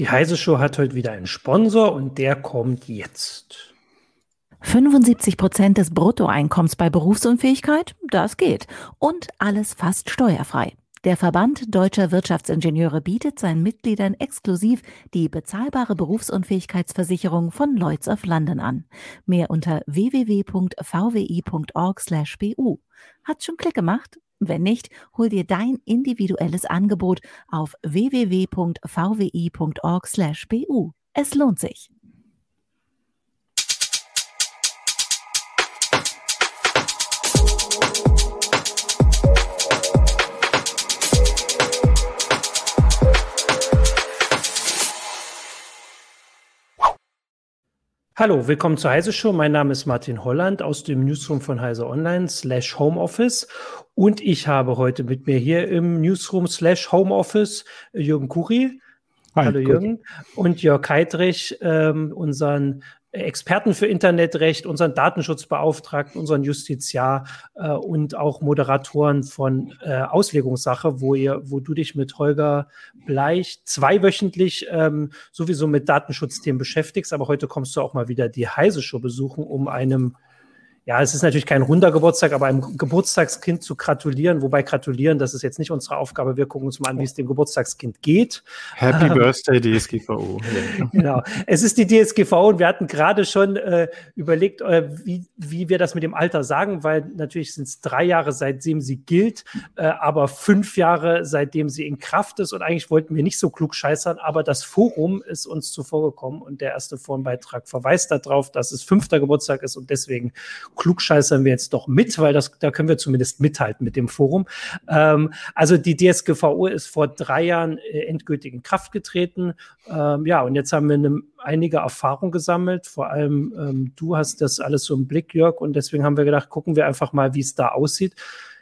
Die Heise Show hat heute wieder einen Sponsor und der kommt jetzt. 75 Prozent des Bruttoeinkommens bei Berufsunfähigkeit? Das geht. Und alles fast steuerfrei. Der Verband Deutscher Wirtschaftsingenieure bietet seinen Mitgliedern exklusiv die bezahlbare Berufsunfähigkeitsversicherung von Lloyds of London an. Mehr unter www.vwi.org/bu. Hat's schon Klick gemacht? Wenn nicht, hol dir dein individuelles Angebot auf www.vwi.org/bu. Es lohnt sich. Hallo, willkommen zur Heise Show. Mein Name ist Martin Holland aus dem Newsroom von Heise Online slash Homeoffice. Und ich habe heute mit mir hier im Newsroom slash Homeoffice Jürgen Kuri. Hi, Hallo Jürgen. Gut. Und Jörg Heidrich, ähm, unseren Experten für Internetrecht, unseren Datenschutzbeauftragten, unseren Justiziar äh, und auch Moderatoren von äh, Auslegungssache, wo ihr, wo du dich mit Holger Bleich zweiwöchentlich ähm, sowieso mit Datenschutzthemen beschäftigst, aber heute kommst du auch mal wieder die Heise Show besuchen, um einem ja, es ist natürlich kein runder Geburtstag, aber einem Geburtstagskind zu gratulieren, wobei gratulieren, das ist jetzt nicht unsere Aufgabe. Wir gucken uns mal an, wie es dem Geburtstagskind geht. Happy ähm, Birthday, DSGVO. genau. Es ist die DSGVO und wir hatten gerade schon äh, überlegt, äh, wie, wie wir das mit dem Alter sagen, weil natürlich sind es drei Jahre, seitdem sie gilt, äh, aber fünf Jahre, seitdem sie in Kraft ist. Und eigentlich wollten wir nicht so klug scheißern, aber das Forum ist uns zuvor gekommen und der erste Forenbeitrag verweist darauf, dass es fünfter Geburtstag ist und deswegen klugscheißern wir jetzt doch mit, weil das, da können wir zumindest mithalten mit dem Forum. Ähm, also die DSGVO ist vor drei Jahren äh, endgültig in Kraft getreten. Ähm, ja, und jetzt haben wir eine, einige Erfahrungen gesammelt. Vor allem ähm, du hast das alles so im Blick, Jörg, und deswegen haben wir gedacht, gucken wir einfach mal, wie es da aussieht.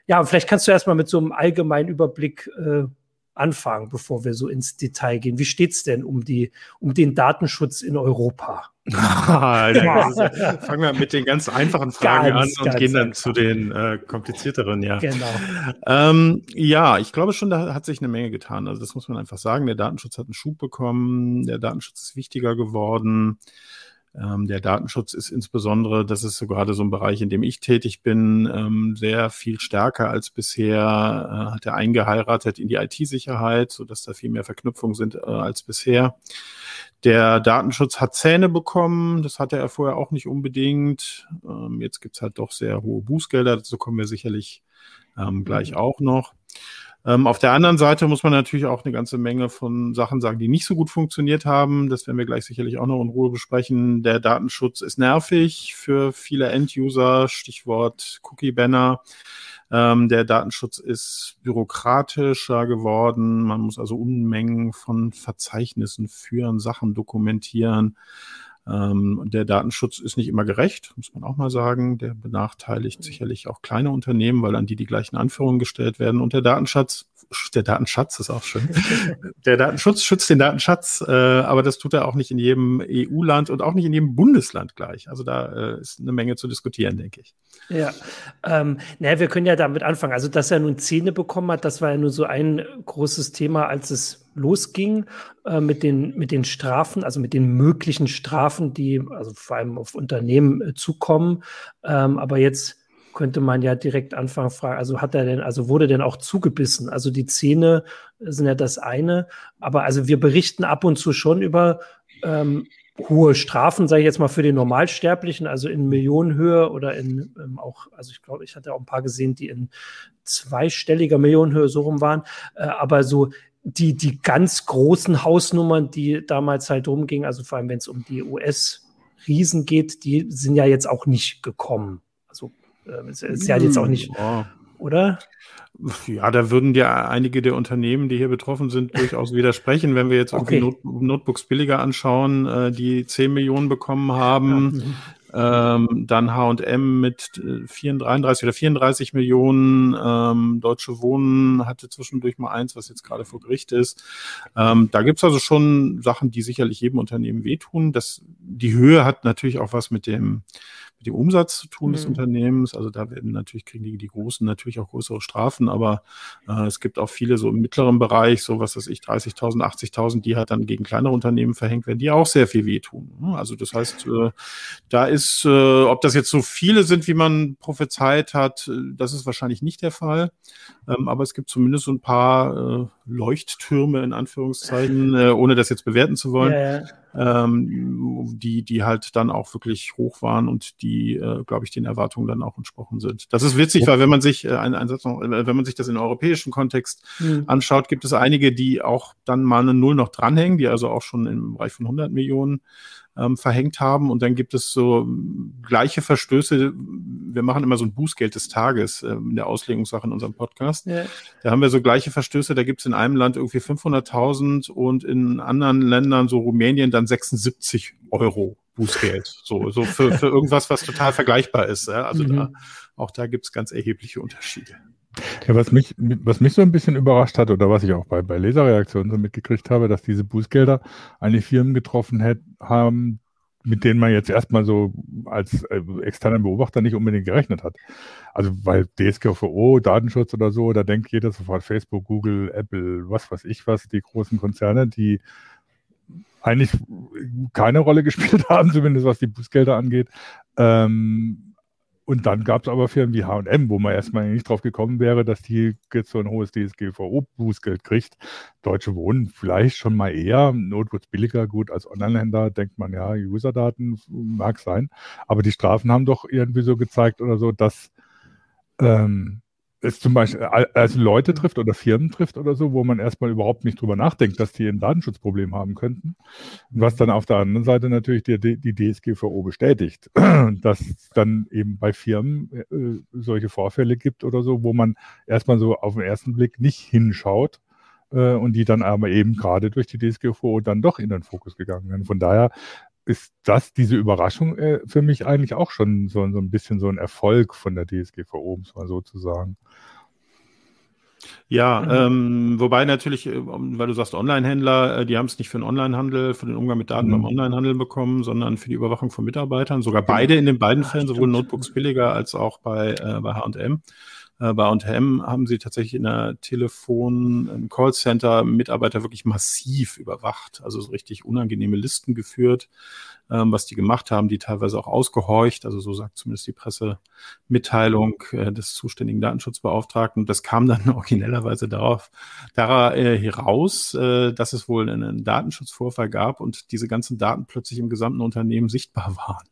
Ja, vielleicht kannst du erstmal mit so einem allgemeinen Überblick äh, anfangen, bevor wir so ins Detail gehen. Wie steht es denn um, die, um den Datenschutz in Europa? fangen wir mit den ganz einfachen Fragen ganz, an und gehen dann einfach. zu den äh, komplizierteren, ja. Genau. Ähm, ja, ich glaube schon, da hat sich eine Menge getan. Also das muss man einfach sagen. Der Datenschutz hat einen Schub bekommen, der Datenschutz ist wichtiger geworden. Ähm, der Datenschutz ist insbesondere, das ist so gerade so ein Bereich, in dem ich tätig bin, ähm, sehr viel stärker als bisher, äh, hat er eingeheiratet in die IT-Sicherheit, sodass da viel mehr Verknüpfungen sind äh, als bisher. Der Datenschutz hat Zähne bekommen, das hatte er vorher auch nicht unbedingt. Ähm, jetzt gibt's halt doch sehr hohe Bußgelder, dazu kommen wir sicherlich gleich mhm. auch noch. Ähm, auf der anderen Seite muss man natürlich auch eine ganze Menge von Sachen sagen, die nicht so gut funktioniert haben. Das werden wir gleich sicherlich auch noch in Ruhe besprechen. Der Datenschutz ist nervig für viele End-User, Stichwort Cookie-Banner. Ähm, der Datenschutz ist bürokratischer geworden. Man muss also Unmengen von Verzeichnissen führen, Sachen dokumentieren. Ähm, der Datenschutz ist nicht immer gerecht, muss man auch mal sagen. Der benachteiligt sicherlich auch kleine Unternehmen, weil an die die gleichen Anforderungen gestellt werden. Und der Datenschatz, der Datenschatz ist auch schön. der Datenschutz schützt den Datenschatz, äh, aber das tut er auch nicht in jedem EU-Land und auch nicht in jedem Bundesland gleich. Also da äh, ist eine Menge zu diskutieren, denke ich. Ja, ähm, naja, wir können ja damit anfangen. Also, dass er nun Zähne bekommen hat, das war ja nur so ein großes Thema, als es losging äh, mit, den, mit den Strafen, also mit den möglichen Strafen, die also vor allem auf Unternehmen äh, zukommen. Ähm, aber jetzt könnte man ja direkt anfangen fragen, also hat er denn, also wurde denn auch zugebissen? Also die Zähne sind ja das eine, aber also wir berichten ab und zu schon über ähm, hohe Strafen, sage ich jetzt mal, für den Normalsterblichen, also in Millionenhöhe oder in ähm, auch, also ich glaube, ich hatte auch ein paar gesehen, die in zweistelliger Millionenhöhe so rum waren, äh, aber so die, die ganz großen Hausnummern, die damals halt rumgingen, also vor allem wenn es um die US-Riesen geht, die sind ja jetzt auch nicht gekommen. Also äh, es ist ja jetzt auch nicht, oh. oder? Ja, da würden ja einige der Unternehmen, die hier betroffen sind, durchaus widersprechen. Wenn wir jetzt okay. Not Notebooks billiger anschauen, äh, die 10 Millionen bekommen haben, ja. Mhm. Ähm, dann H&M mit 34 äh, oder 34 Millionen. Ähm, Deutsche Wohnen hatte zwischendurch mal eins, was jetzt gerade vor Gericht ist. Ähm, da gibt's also schon Sachen, die sicherlich jedem Unternehmen wehtun. Das, die Höhe hat natürlich auch was mit dem mit dem Umsatz zu tun mhm. des Unternehmens. Also da werden natürlich, kriegen die, die Großen natürlich auch größere Strafen, aber äh, es gibt auch viele so im mittleren Bereich, so was weiß ich, 30.000, 80.000, die halt dann gegen kleinere Unternehmen verhängt werden, die auch sehr viel wehtun. Ne? Also das heißt, äh, da ist, äh, ob das jetzt so viele sind, wie man prophezeit hat, äh, das ist wahrscheinlich nicht der Fall. Ähm, aber es gibt zumindest so ein paar äh, Leuchttürme in Anführungszeichen, äh, ohne das jetzt bewerten zu wollen. Ja, ja ähm, die, die halt dann auch wirklich hoch waren und die, äh, glaube ich, den Erwartungen dann auch entsprochen sind. Das ist witzig, weil wenn man sich äh, ein, ein Satz noch, äh, wenn man sich das in europäischen Kontext mhm. anschaut, gibt es einige, die auch dann mal eine Null noch dranhängen, die also auch schon im Bereich von 100 Millionen ähm, verhängt haben. Und dann gibt es so gleiche Verstöße. Wir machen immer so ein Bußgeld des Tages äh, in der Auslegungssache in unserem Podcast. Ja. Da haben wir so gleiche Verstöße. Da gibt es in einem Land irgendwie 500.000 und in anderen Ländern, so Rumänien, dann 76 Euro Bußgeld. So, so für, für irgendwas, was total vergleichbar ist. Ja? Also mhm. da, auch da gibt es ganz erhebliche Unterschiede. Ja, was mich, was mich so ein bisschen überrascht hat oder was ich auch bei, bei Leserreaktionen so mitgekriegt habe, dass diese Bußgelder eigentlich Firmen getroffen hätt, haben, mit denen man jetzt erstmal so als äh, externer Beobachter nicht unbedingt gerechnet hat. Also weil DSGVO, Datenschutz oder so, da denkt jeder sofort Facebook, Google, Apple, was weiß ich was, die großen Konzerne, die eigentlich keine Rolle gespielt haben, zumindest was die Bußgelder angeht. Ähm, und dann gab es aber Firmen wie H&M, wo man erstmal nicht drauf gekommen wäre, dass die jetzt so ein hohes DSGVO-Bußgeld kriegt. Deutsche Wohnen vielleicht schon mal eher, Notebooks billiger, gut, als Online-Händler denkt man, ja, User-Daten mag sein. Aber die Strafen haben doch irgendwie so gezeigt oder so, dass ähm, es zum Beispiel also Leute trifft oder Firmen trifft oder so, wo man erstmal überhaupt nicht drüber nachdenkt, dass die ein Datenschutzproblem haben könnten. was dann auf der anderen Seite natürlich die, die DSGVO bestätigt, dass dann eben bei Firmen äh, solche Vorfälle gibt oder so, wo man erstmal so auf den ersten Blick nicht hinschaut äh, und die dann aber eben gerade durch die DSGVO dann doch in den Fokus gegangen sind. Von daher ist das, diese Überraschung äh, für mich eigentlich auch schon so, so ein bisschen so ein Erfolg von der DSGVO, um es mal so zu sagen. Ja, mhm. ähm, wobei natürlich, äh, weil du sagst Online-Händler, äh, die haben es nicht für den Online-Handel, für den Umgang mit Daten mhm. beim Online-Handel bekommen, sondern für die Überwachung von Mitarbeitern. Sogar genau. beide in den beiden Fällen, sowohl Notebooks billiger als auch bei, äh, bei H&M. Äh, bei H&M haben sie tatsächlich in der Telefon, im Callcenter Mitarbeiter wirklich massiv überwacht, also so richtig unangenehme Listen geführt, ähm, was die gemacht haben, die teilweise auch ausgehorcht, also so sagt zumindest die Pressemitteilung äh, des zuständigen Datenschutzbeauftragten. Das kam dann originellerweise darauf, darauf äh, heraus, dass es wohl einen Datenschutzvorfall gab und diese ganzen Daten plötzlich im gesamten Unternehmen sichtbar waren.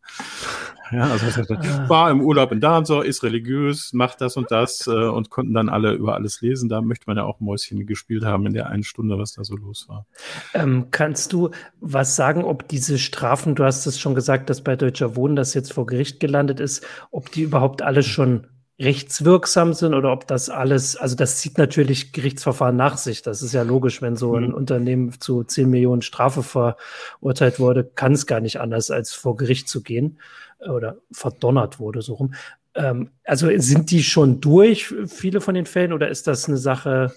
Ja, also ah. war im Urlaub in da und so, ist religiös, macht das und das äh, und konnten dann alle über alles lesen. Da möchte man ja auch Mäuschen gespielt haben in der einen Stunde, was da so los war. Ähm, kannst du was sagen, ob diese Strafen, du hast es schon gesagt, dass bei Deutscher Wohnen das jetzt vor Gericht gelandet ist, ob die überhaupt alle schon rechtswirksam sind oder ob das alles, also das zieht natürlich Gerichtsverfahren nach sich. Das ist ja logisch, wenn so ein mhm. Unternehmen zu 10 Millionen Strafe verurteilt wurde, kann es gar nicht anders, als vor Gericht zu gehen oder verdonnert wurde, so rum. Ähm, also sind die schon durch, viele von den Fällen, oder ist das eine Sache,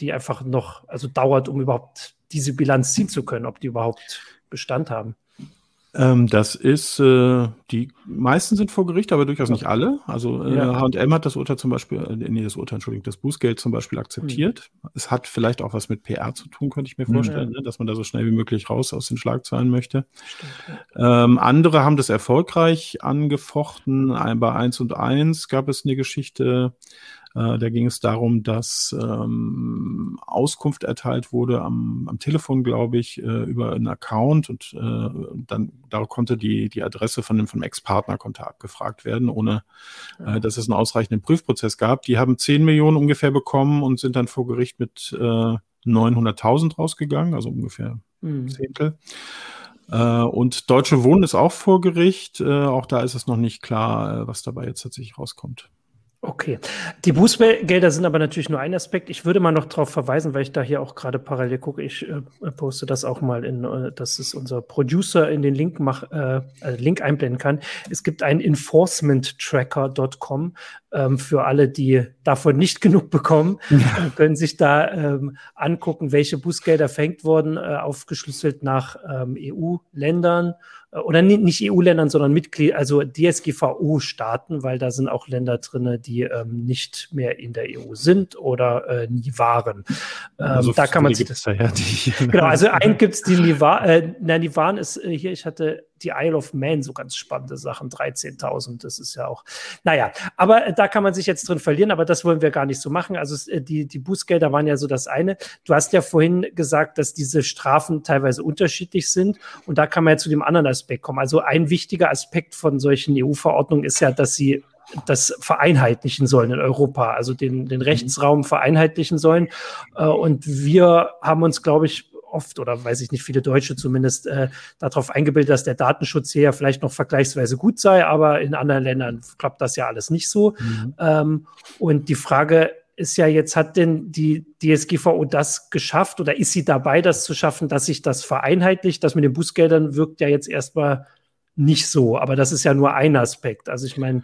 die einfach noch, also dauert, um überhaupt diese Bilanz ziehen zu können, ob die überhaupt Bestand haben? Ähm, das ist, äh, die meisten sind vor Gericht, aber durchaus nicht alle. Also äh, ja. H&M hat das Urteil zum Beispiel, äh, nee, das Urteil, Entschuldigung, das Bußgeld zum Beispiel akzeptiert. Mhm. Es hat vielleicht auch was mit PR zu tun, könnte ich mir vorstellen, mhm. ne, dass man da so schnell wie möglich raus aus den Schlagzeilen möchte. Ähm, andere haben das erfolgreich angefochten. Bei 1 und 1 gab es eine Geschichte, äh, da ging es darum, dass ähm, Auskunft erteilt wurde am, am Telefon, glaube ich, äh, über einen Account und äh, dann da konnte die, die Adresse von dem, vom Ex-Partner konnte abgefragt werden, ohne äh, dass es einen ausreichenden Prüfprozess gab. Die haben 10 Millionen ungefähr bekommen und sind dann vor Gericht mit äh, 900.000 rausgegangen, also ungefähr mhm. Zehntel. Äh, und Deutsche Wohnen ist auch vor Gericht. Äh, auch da ist es noch nicht klar, was dabei jetzt tatsächlich rauskommt. Okay. Die Bußgelder sind aber natürlich nur ein Aspekt. Ich würde mal noch darauf verweisen, weil ich da hier auch gerade parallel gucke. Ich äh, poste das auch mal in, äh, dass es unser Producer in den Link mach, äh, äh Link einblenden kann. Es gibt einen enforcementtracker.com. ähm, für alle, die davon nicht genug bekommen, ja. können sich da ähm, angucken, welche Bußgelder verhängt wurden, äh, aufgeschlüsselt nach ähm, EU-Ländern äh, oder nicht EU-Ländern, sondern Mitglied, also DSGVO-Staaten, weil da sind auch Länder drin, die ähm, nicht mehr in der EU sind oder äh, nie waren. Ähm, also da kann man sich das. Da ja, genau, also ein gibt es die Nivar, äh, nein, Nivan ist äh, hier, ich hatte die Isle of Man, so ganz spannende Sachen, 13.000, das ist ja auch, naja, aber äh, da kann man sich jetzt drin verlieren, aber das wollen wir gar nicht so machen. Also äh, die, die Bußgelder waren ja so das eine. Du hast ja vorhin gesagt, dass diese Strafen teilweise unterschiedlich sind und da kann man ja zu dem anderen Aspekt kommen. Also ein wichtiger Aspekt von solchen EU-Verordnungen ist ja, dass sie das vereinheitlichen sollen in Europa, also den, den Rechtsraum vereinheitlichen sollen. Äh, und wir haben uns, glaube ich, oft oder weiß ich nicht, viele Deutsche zumindest äh, darauf eingebildet, dass der Datenschutz hier ja vielleicht noch vergleichsweise gut sei, aber in anderen Ländern klappt das ja alles nicht so. Mhm. Ähm, und die Frage ist ja jetzt, hat denn die DSGVO das geschafft oder ist sie dabei, das zu schaffen, dass sich das vereinheitlicht? Das mit den Bußgeldern wirkt ja jetzt erstmal nicht so, aber das ist ja nur ein Aspekt. Also ich meine,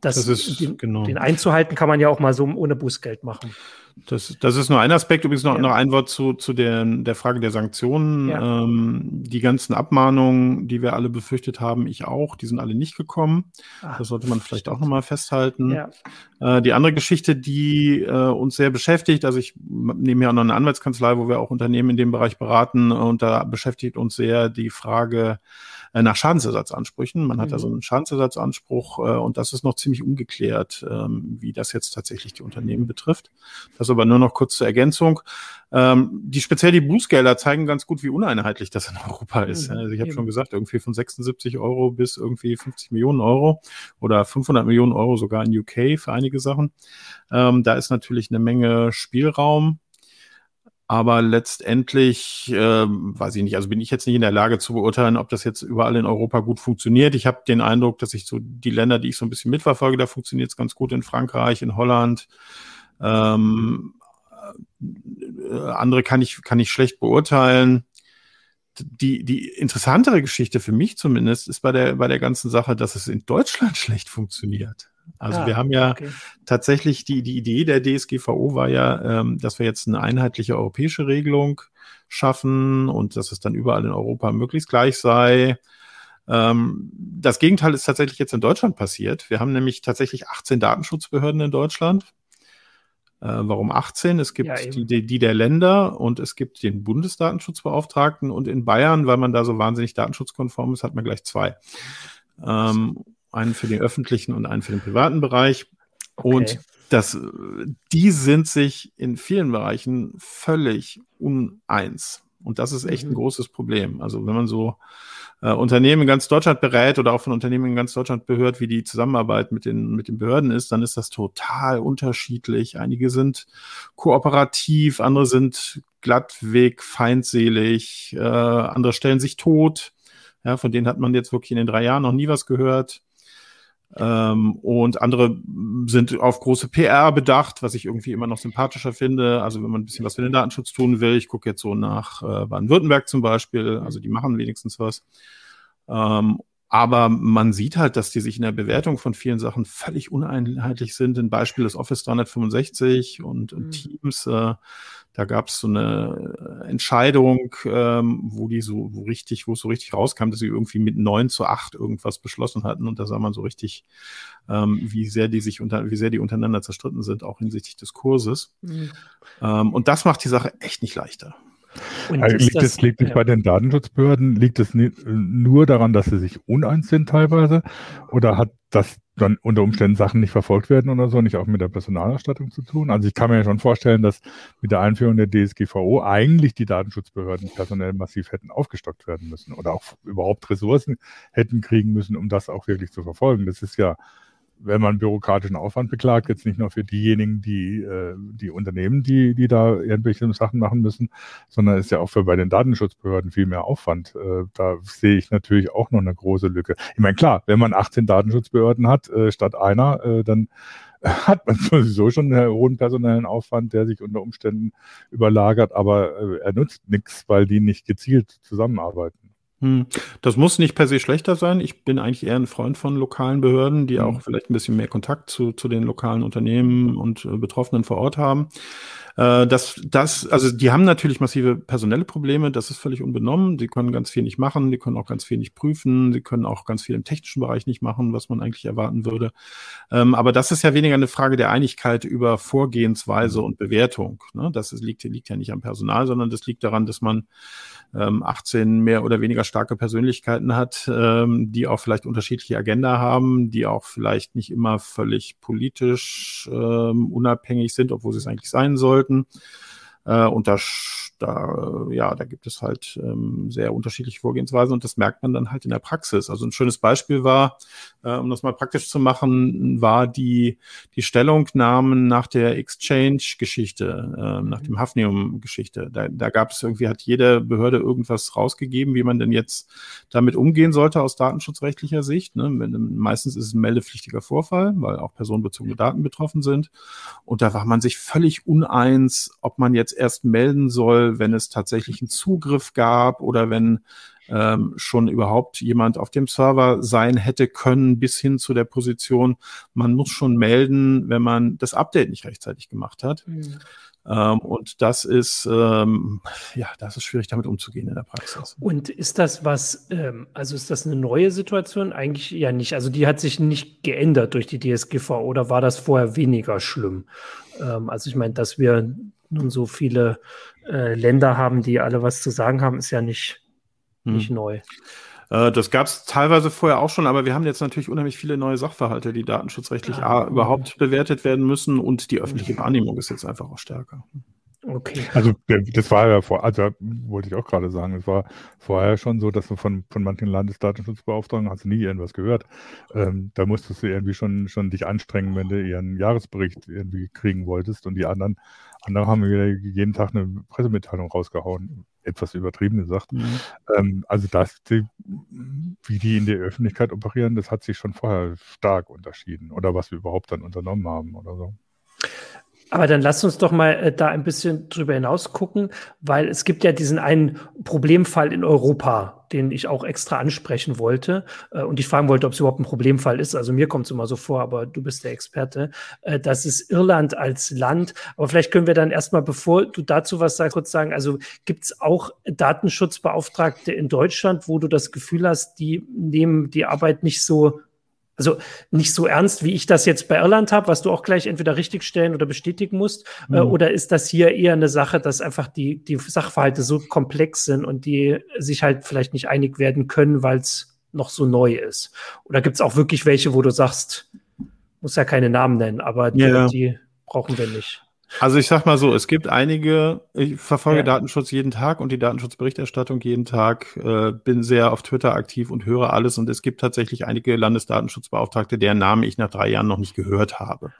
das, das ist, den, genau. den einzuhalten kann man ja auch mal so ohne Bußgeld machen. Das, das ist nur ein Aspekt. Übrigens noch, ja. noch ein Wort zu, zu der, der Frage der Sanktionen. Ja. Ähm, die ganzen Abmahnungen, die wir alle befürchtet haben, ich auch, die sind alle nicht gekommen. Ach, das sollte man vielleicht stimmt. auch nochmal festhalten. Ja. Äh, die andere Geschichte, die äh, uns sehr beschäftigt, also ich nehme ja noch eine Anwaltskanzlei, wo wir auch Unternehmen in dem Bereich beraten und da beschäftigt uns sehr die Frage, äh, nach Schadensersatzansprüchen. Man mhm. hat da so einen Schadensersatzanspruch äh, und das ist noch ziemlich ungeklärt, ähm, wie das jetzt tatsächlich die Unternehmen betrifft. Das aber nur noch kurz zur Ergänzung. Ähm, die speziell die Bußgelder zeigen ganz gut, wie uneinheitlich das in Europa ist. Mhm. Also ich habe schon gesagt, irgendwie von 76 Euro bis irgendwie 50 Millionen Euro oder 500 Millionen Euro sogar in UK für einige Sachen. Ähm, da ist natürlich eine Menge Spielraum. Aber letztendlich, äh, weiß ich nicht, also bin ich jetzt nicht in der Lage zu beurteilen, ob das jetzt überall in Europa gut funktioniert. Ich habe den Eindruck, dass ich so die Länder, die ich so ein bisschen mitverfolge, da funktioniert es ganz gut in Frankreich, in Holland. Ähm, äh, andere kann ich, kann ich schlecht beurteilen. Die, die interessantere Geschichte für mich zumindest ist bei der, bei der ganzen Sache, dass es in Deutschland schlecht funktioniert. Also ah, wir haben ja okay. tatsächlich die, die Idee der DSGVO war ja, ähm, dass wir jetzt eine einheitliche europäische Regelung schaffen und dass es dann überall in Europa möglichst gleich sei. Ähm, das Gegenteil ist tatsächlich jetzt in Deutschland passiert. Wir haben nämlich tatsächlich 18 Datenschutzbehörden in Deutschland. Äh, warum 18? Es gibt ja, die, die der Länder und es gibt den Bundesdatenschutzbeauftragten und in Bayern, weil man da so wahnsinnig datenschutzkonform ist, hat man gleich zwei. Ähm, einen für den öffentlichen und einen für den privaten Bereich. Okay. Und das, die sind sich in vielen Bereichen völlig uneins. Und das ist echt mhm. ein großes Problem. Also wenn man so äh, Unternehmen in ganz Deutschland berät oder auch von Unternehmen in ganz Deutschland behört, wie die Zusammenarbeit mit den, mit den Behörden ist, dann ist das total unterschiedlich. Einige sind kooperativ, andere sind glattweg, feindselig, äh, andere stellen sich tot. Ja, von denen hat man jetzt wirklich in den drei Jahren noch nie was gehört. Ähm, und andere sind auf große PR bedacht, was ich irgendwie immer noch sympathischer finde. Also wenn man ein bisschen was für den Datenschutz tun will, ich gucke jetzt so nach äh, Baden-Württemberg zum Beispiel, also die machen wenigstens was. Ähm, aber man sieht halt, dass die sich in der Bewertung von vielen Sachen völlig uneinheitlich sind. Ein Beispiel des Office 365 und, und mhm. Teams. Äh, da gab es so eine Entscheidung, ähm, wo die so wo richtig, wo es so richtig rauskam, dass sie irgendwie mit neun zu acht irgendwas beschlossen hatten. Und da sah man so richtig, ähm, wie sehr die sich unter, wie sehr die untereinander zerstritten sind, auch hinsichtlich des Kurses. Mhm. Ähm, und das macht die Sache echt nicht leichter. Also liegt, das, es, liegt es bei den Datenschutzbehörden, liegt es nur daran, dass sie sich uneins sind teilweise? Oder hat das dann unter Umständen Sachen nicht verfolgt werden oder so, nicht auch mit der Personalausstattung zu tun? Also ich kann mir ja schon vorstellen, dass mit der Einführung der DSGVO eigentlich die Datenschutzbehörden personell massiv hätten aufgestockt werden müssen oder auch überhaupt Ressourcen hätten kriegen müssen, um das auch wirklich zu verfolgen. Das ist ja wenn man bürokratischen Aufwand beklagt, jetzt nicht nur für diejenigen, die, äh, die Unternehmen, die, die da irgendwelche Sachen machen müssen, sondern ist ja auch für bei den Datenschutzbehörden viel mehr Aufwand. Äh, da sehe ich natürlich auch noch eine große Lücke. Ich meine, klar, wenn man 18 Datenschutzbehörden hat, äh, statt einer, äh, dann hat man sowieso schon einen hohen personellen Aufwand, der sich unter Umständen überlagert, aber äh, er nutzt nichts, weil die nicht gezielt zusammenarbeiten. Hm. Das muss nicht per se schlechter sein. Ich bin eigentlich eher ein Freund von lokalen Behörden, die mhm. auch vielleicht ein bisschen mehr Kontakt zu, zu den lokalen Unternehmen und äh, Betroffenen vor Ort haben. Äh, das, das, also die haben natürlich massive personelle Probleme, das ist völlig unbenommen. Die können ganz viel nicht machen, die können auch ganz viel nicht prüfen, sie können auch ganz viel im technischen Bereich nicht machen, was man eigentlich erwarten würde. Ähm, aber das ist ja weniger eine Frage der Einigkeit über Vorgehensweise und Bewertung. Ne? Das ist, liegt, liegt ja nicht am Personal, sondern das liegt daran, dass man ähm, 18 mehr oder weniger starke Persönlichkeiten hat, ähm, die auch vielleicht unterschiedliche Agenda haben, die auch vielleicht nicht immer völlig politisch ähm, unabhängig sind, obwohl sie es eigentlich sein sollten sollten. Äh, und da, da, ja, da gibt es halt ähm, sehr unterschiedliche Vorgehensweisen und das merkt man dann halt in der Praxis. Also ein schönes Beispiel war, äh, um das mal praktisch zu machen, war die, die Stellungnahmen nach der Exchange-Geschichte, äh, nach dem Hafnium-Geschichte. Da, da gab es irgendwie, hat jede Behörde irgendwas rausgegeben, wie man denn jetzt damit umgehen sollte aus datenschutzrechtlicher Sicht. Ne? Meistens ist es ein meldepflichtiger Vorfall, weil auch personenbezogene Daten betroffen sind. Und da war man sich völlig uneins, ob man jetzt erst melden soll, wenn es tatsächlich einen Zugriff gab oder wenn ähm, schon überhaupt jemand auf dem Server sein hätte können, bis hin zu der Position, man muss schon melden, wenn man das Update nicht rechtzeitig gemacht hat. Mhm. Ähm, und das ist, ähm, ja, das ist schwierig damit umzugehen in der Praxis. Und ist das was, ähm, also ist das eine neue Situation? Eigentlich ja nicht. Also die hat sich nicht geändert durch die DSGV oder war das vorher weniger schlimm? Ähm, also ich meine, dass wir nun so viele äh, Länder haben, die alle was zu sagen haben, ist ja nicht nicht hm. neu. Äh, das gab es teilweise vorher auch schon, aber wir haben jetzt natürlich unheimlich viele neue Sachverhalte, die datenschutzrechtlich ja. überhaupt bewertet werden müssen und die öffentliche Wahrnehmung ist jetzt einfach auch stärker. Okay. Also das war ja vor, also wollte ich auch gerade sagen, es war vorher schon so, dass du von, von manchen Landesdatenschutzbeauftragten hast du nie irgendwas gehört. Ähm, da musstest du irgendwie schon, schon dich anstrengen, wenn du ihren Jahresbericht irgendwie kriegen wolltest und die anderen, andere haben wieder jeden Tag eine Pressemitteilung rausgehauen etwas übertrieben gesagt. Mhm. Ähm, also das, die, wie die in der Öffentlichkeit operieren, das hat sich schon vorher stark unterschieden oder was wir überhaupt dann unternommen haben oder so. Aber dann lass uns doch mal äh, da ein bisschen drüber hinaus gucken, weil es gibt ja diesen einen Problemfall in Europa, den ich auch extra ansprechen wollte äh, und ich fragen wollte, ob es überhaupt ein Problemfall ist. Also mir kommt es immer so vor, aber du bist der Experte. Äh, das ist Irland als Land. Aber vielleicht können wir dann erstmal, bevor du dazu was sagst, kurz sagen, also gibt es auch Datenschutzbeauftragte in Deutschland, wo du das Gefühl hast, die nehmen die Arbeit nicht so also nicht so ernst, wie ich das jetzt bei Irland habe, was du auch gleich entweder richtigstellen oder bestätigen musst, äh, mhm. äh, oder ist das hier eher eine Sache, dass einfach die, die Sachverhalte so komplex sind und die sich halt vielleicht nicht einig werden können, weil es noch so neu ist? Oder gibt es auch wirklich welche, wo du sagst, muss ja keine Namen nennen, aber die, ja. die brauchen wir nicht? Also ich sag mal so, es gibt einige, ich verfolge ja. Datenschutz jeden Tag und die Datenschutzberichterstattung jeden Tag, äh, bin sehr auf Twitter aktiv und höre alles und es gibt tatsächlich einige Landesdatenschutzbeauftragte, deren Namen ich nach drei Jahren noch nicht gehört habe.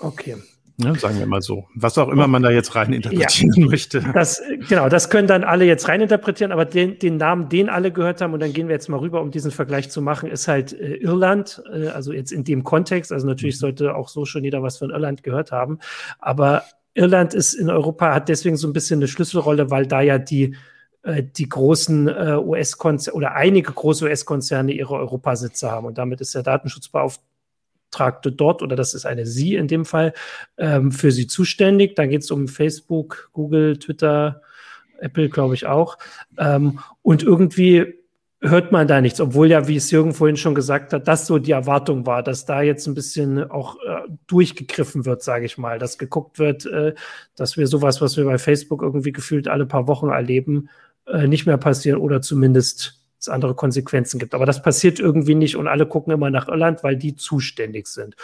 Okay. Ja, sagen wir mal so. Was auch immer man da jetzt rein interpretieren ja, möchte. Das, genau, das können dann alle jetzt rein interpretieren, aber den, den Namen, den alle gehört haben, und dann gehen wir jetzt mal rüber, um diesen Vergleich zu machen, ist halt äh, Irland, äh, also jetzt in dem Kontext. Also natürlich mhm. sollte auch so schon jeder was von Irland gehört haben. Aber Irland ist in Europa, hat deswegen so ein bisschen eine Schlüsselrolle, weil da ja die, äh, die großen äh, US-Konzerne oder einige große US-Konzerne ihre Europasitze haben. Und damit ist der Datenschutzbeauftragte dort, oder das ist eine Sie in dem Fall, ähm, für sie zuständig. Da geht es um Facebook, Google, Twitter, Apple, glaube ich auch. Ähm, und irgendwie hört man da nichts, obwohl ja, wie es Jürgen vorhin schon gesagt hat, das so die Erwartung war, dass da jetzt ein bisschen auch äh, durchgegriffen wird, sage ich mal, dass geguckt wird, äh, dass wir sowas, was wir bei Facebook irgendwie gefühlt alle paar Wochen erleben, äh, nicht mehr passieren oder zumindest es andere Konsequenzen gibt. Aber das passiert irgendwie nicht und alle gucken immer nach Irland, weil die zuständig sind.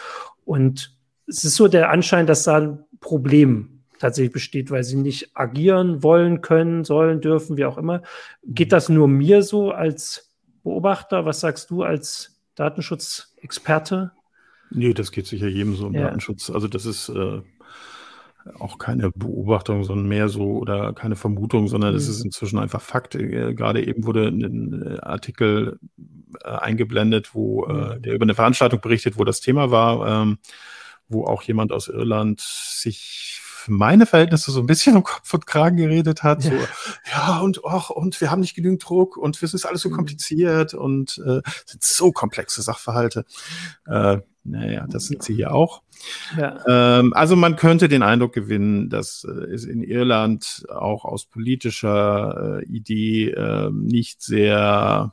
Und es ist so der Anschein, dass da ein Problem tatsächlich besteht, weil sie nicht agieren wollen, können, sollen, dürfen, wie auch immer. Geht das nur mir so als Beobachter? Was sagst du als Datenschutzexperte? Nee, das geht sicher jedem so im ja. Datenschutz. Also das ist äh, auch keine Beobachtung, sondern mehr so oder keine Vermutung, sondern das mhm. ist inzwischen einfach Fakt. Äh, gerade eben wurde ein Artikel äh, eingeblendet, wo äh, mhm. der über eine Veranstaltung berichtet, wo das Thema war, ähm, wo auch jemand aus Irland sich für meine Verhältnisse so ein bisschen um Kopf und Kragen geredet hat. So, ja, und och, und wir haben nicht genügend Druck und es ist alles so mhm. kompliziert und äh, sind so komplexe Sachverhalte. Äh, naja, das sind sie hier auch. Ja. Ähm, also man könnte den Eindruck gewinnen, dass äh, es in Irland auch aus politischer äh, Idee äh, nicht sehr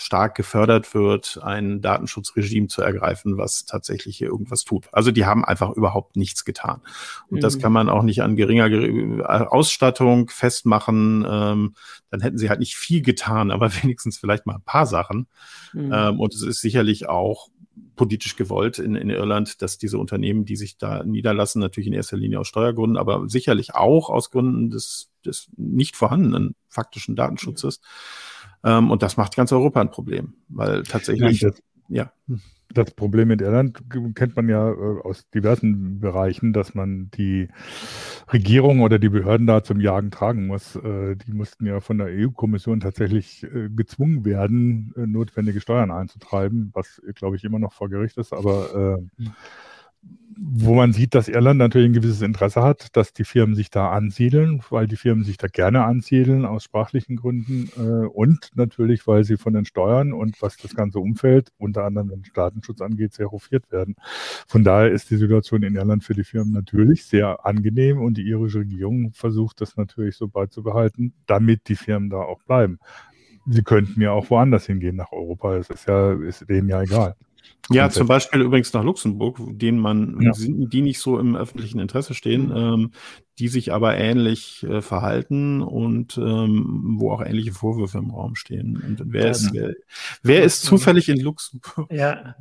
stark gefördert wird, ein Datenschutzregime zu ergreifen, was tatsächlich hier irgendwas tut. Also die haben einfach überhaupt nichts getan. Und mhm. das kann man auch nicht an geringer Ausstattung festmachen. Ähm, dann hätten sie halt nicht viel getan, aber wenigstens vielleicht mal ein paar Sachen. Mhm. Ähm, und es ist sicherlich auch politisch gewollt in, in Irland, dass diese Unternehmen, die sich da niederlassen, natürlich in erster Linie aus Steuergründen, aber sicherlich auch aus Gründen des, des nicht vorhandenen faktischen Datenschutzes, mhm ähm, und das macht ganz Europa ein Problem, weil tatsächlich, ja. Das, ja. das Problem mit Irland kennt man ja äh, aus diversen Bereichen, dass man die Regierung oder die Behörden da zum Jagen tragen muss. Äh, die mussten ja von der EU-Kommission tatsächlich äh, gezwungen werden, notwendige Steuern einzutreiben, was, glaube ich, immer noch vor Gericht ist, aber äh, wo man sieht, dass Irland natürlich ein gewisses Interesse hat, dass die Firmen sich da ansiedeln, weil die Firmen sich da gerne ansiedeln aus sprachlichen Gründen äh, und natürlich, weil sie von den Steuern und was das ganze Umfeld, unter anderem wenn Datenschutz angeht, sehr hofiert werden. Von daher ist die Situation in Irland für die Firmen natürlich sehr angenehm und die irische Regierung versucht das natürlich so beizubehalten, damit die Firmen da auch bleiben. Sie könnten ja auch woanders hingehen nach Europa. Es ist ja, ist denen ja egal. Ja, zum Beispiel übrigens nach Luxemburg, denen man, ja. die nicht so im öffentlichen Interesse stehen, mhm. ähm, die sich aber ähnlich äh, verhalten und ähm, wo auch ähnliche Vorwürfe im Raum stehen. Und wer ja, ist, wer, wer ist zufällig in Luxemburg? Ja,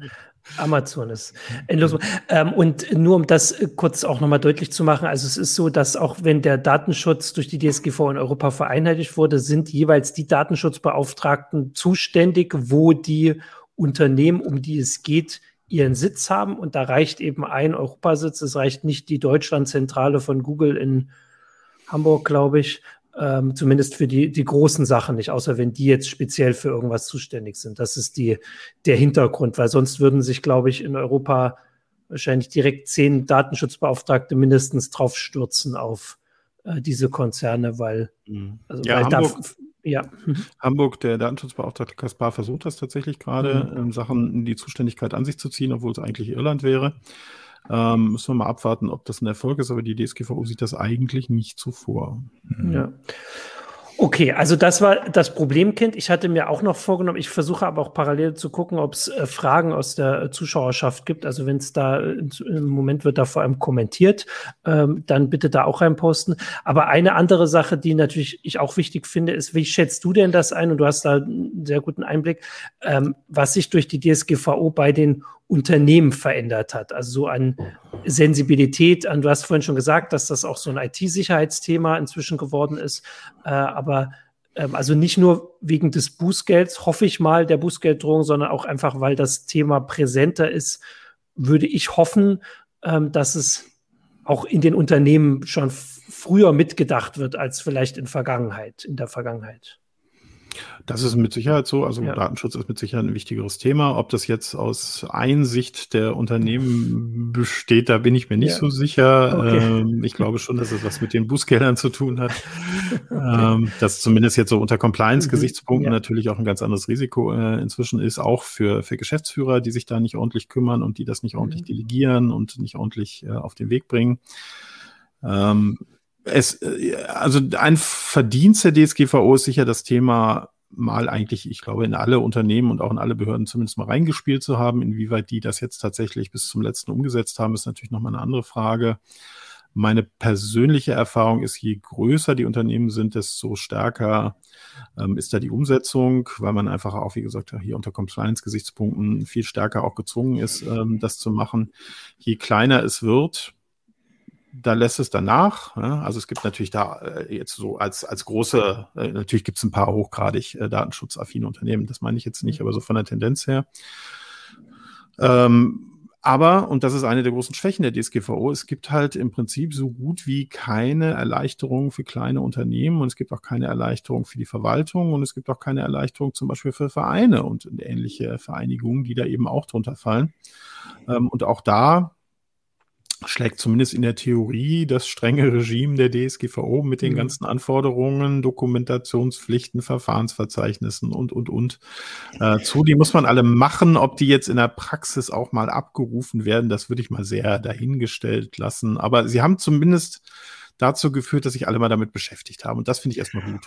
Amazon ist endlos. Ähm, und nur um das kurz auch nochmal deutlich zu machen, also es ist so, dass auch wenn der Datenschutz durch die DSGV in Europa vereinheitlicht wurde, sind jeweils die Datenschutzbeauftragten zuständig, wo die Unternehmen, um die es geht, ihren Sitz haben. Und da reicht eben ein Europasitz. Es reicht nicht die Deutschlandzentrale von Google in Hamburg, glaube ich. Ähm, zumindest für die, die großen Sachen nicht, außer wenn die jetzt speziell für irgendwas zuständig sind. Das ist die, der Hintergrund, weil sonst würden sich, glaube ich, in Europa wahrscheinlich direkt zehn Datenschutzbeauftragte mindestens draufstürzen auf äh, diese Konzerne, weil, mhm. also, ja, weil Hamburg, da, ja. Hamburg, der Datenschutzbeauftragte Kaspar versucht das tatsächlich gerade, mhm. in Sachen die Zuständigkeit an sich zu ziehen, obwohl es eigentlich Irland wäre. Ähm, müssen wir mal abwarten, ob das ein Erfolg ist, aber die DSGVO sieht das eigentlich nicht so vor. Mhm. Ja. Okay, also das war das Problemkind. Ich hatte mir auch noch vorgenommen, ich versuche aber auch parallel zu gucken, ob es äh, Fragen aus der Zuschauerschaft gibt. Also wenn es da äh, im Moment wird da vor allem kommentiert, ähm, dann bitte da auch reinposten. Aber eine andere Sache, die natürlich ich auch wichtig finde, ist, wie schätzt du denn das ein? Und du hast da einen sehr guten Einblick, ähm, was sich durch die DSGVO bei den Unternehmen verändert hat. Also so an Sensibilität, an, du hast vorhin schon gesagt, dass das auch so ein IT-Sicherheitsthema inzwischen geworden ist. Äh, aber ähm, also nicht nur wegen des Bußgelds, hoffe ich mal, der Bußgelddrohung, sondern auch einfach, weil das Thema präsenter ist, würde ich hoffen, ähm, dass es auch in den Unternehmen schon früher mitgedacht wird als vielleicht in Vergangenheit, in der Vergangenheit. Das ist mit Sicherheit so. Also ja. Datenschutz ist mit Sicherheit ein wichtigeres Thema. Ob das jetzt aus Einsicht der Unternehmen besteht, da bin ich mir nicht ja. so sicher. Okay. Ähm, ich glaube schon, dass es was mit den Bußgeldern zu tun hat. Okay. Ähm, dass zumindest jetzt so unter Compliance-Gesichtspunkten mhm. ja. natürlich auch ein ganz anderes Risiko äh, inzwischen ist, auch für, für Geschäftsführer, die sich da nicht ordentlich kümmern und die das nicht ordentlich mhm. delegieren und nicht ordentlich äh, auf den Weg bringen. Ähm, es, äh, also ein Verdienst der DSGVO ist sicher das Thema mal eigentlich, ich glaube, in alle Unternehmen und auch in alle Behörden zumindest mal reingespielt zu haben. Inwieweit die das jetzt tatsächlich bis zum letzten umgesetzt haben, ist natürlich nochmal eine andere Frage. Meine persönliche Erfahrung ist, je größer die Unternehmen sind, desto stärker ähm, ist da die Umsetzung, weil man einfach auch, wie gesagt, hier unter Compliance-Gesichtspunkten viel stärker auch gezwungen ist, ähm, das zu machen. Je kleiner es wird, da lässt es danach. Ja? Also es gibt natürlich da äh, jetzt so als, als große, äh, natürlich gibt es ein paar hochgradig äh, datenschutzaffine Unternehmen, das meine ich jetzt nicht, aber so von der Tendenz her. Ähm, aber, und das ist eine der großen Schwächen der DSGVO, es gibt halt im Prinzip so gut wie keine Erleichterung für kleine Unternehmen und es gibt auch keine Erleichterung für die Verwaltung und es gibt auch keine Erleichterung zum Beispiel für Vereine und ähnliche Vereinigungen, die da eben auch drunter fallen. Ähm, und auch da schlägt zumindest in der Theorie das strenge Regime der DSGVO mit den mhm. ganzen Anforderungen, Dokumentationspflichten, Verfahrensverzeichnissen und, und, und äh, zu. Die muss man alle machen. Ob die jetzt in der Praxis auch mal abgerufen werden, das würde ich mal sehr dahingestellt lassen. Aber sie haben zumindest dazu geführt, dass sich alle mal damit beschäftigt haben. Und das finde ich erstmal gut.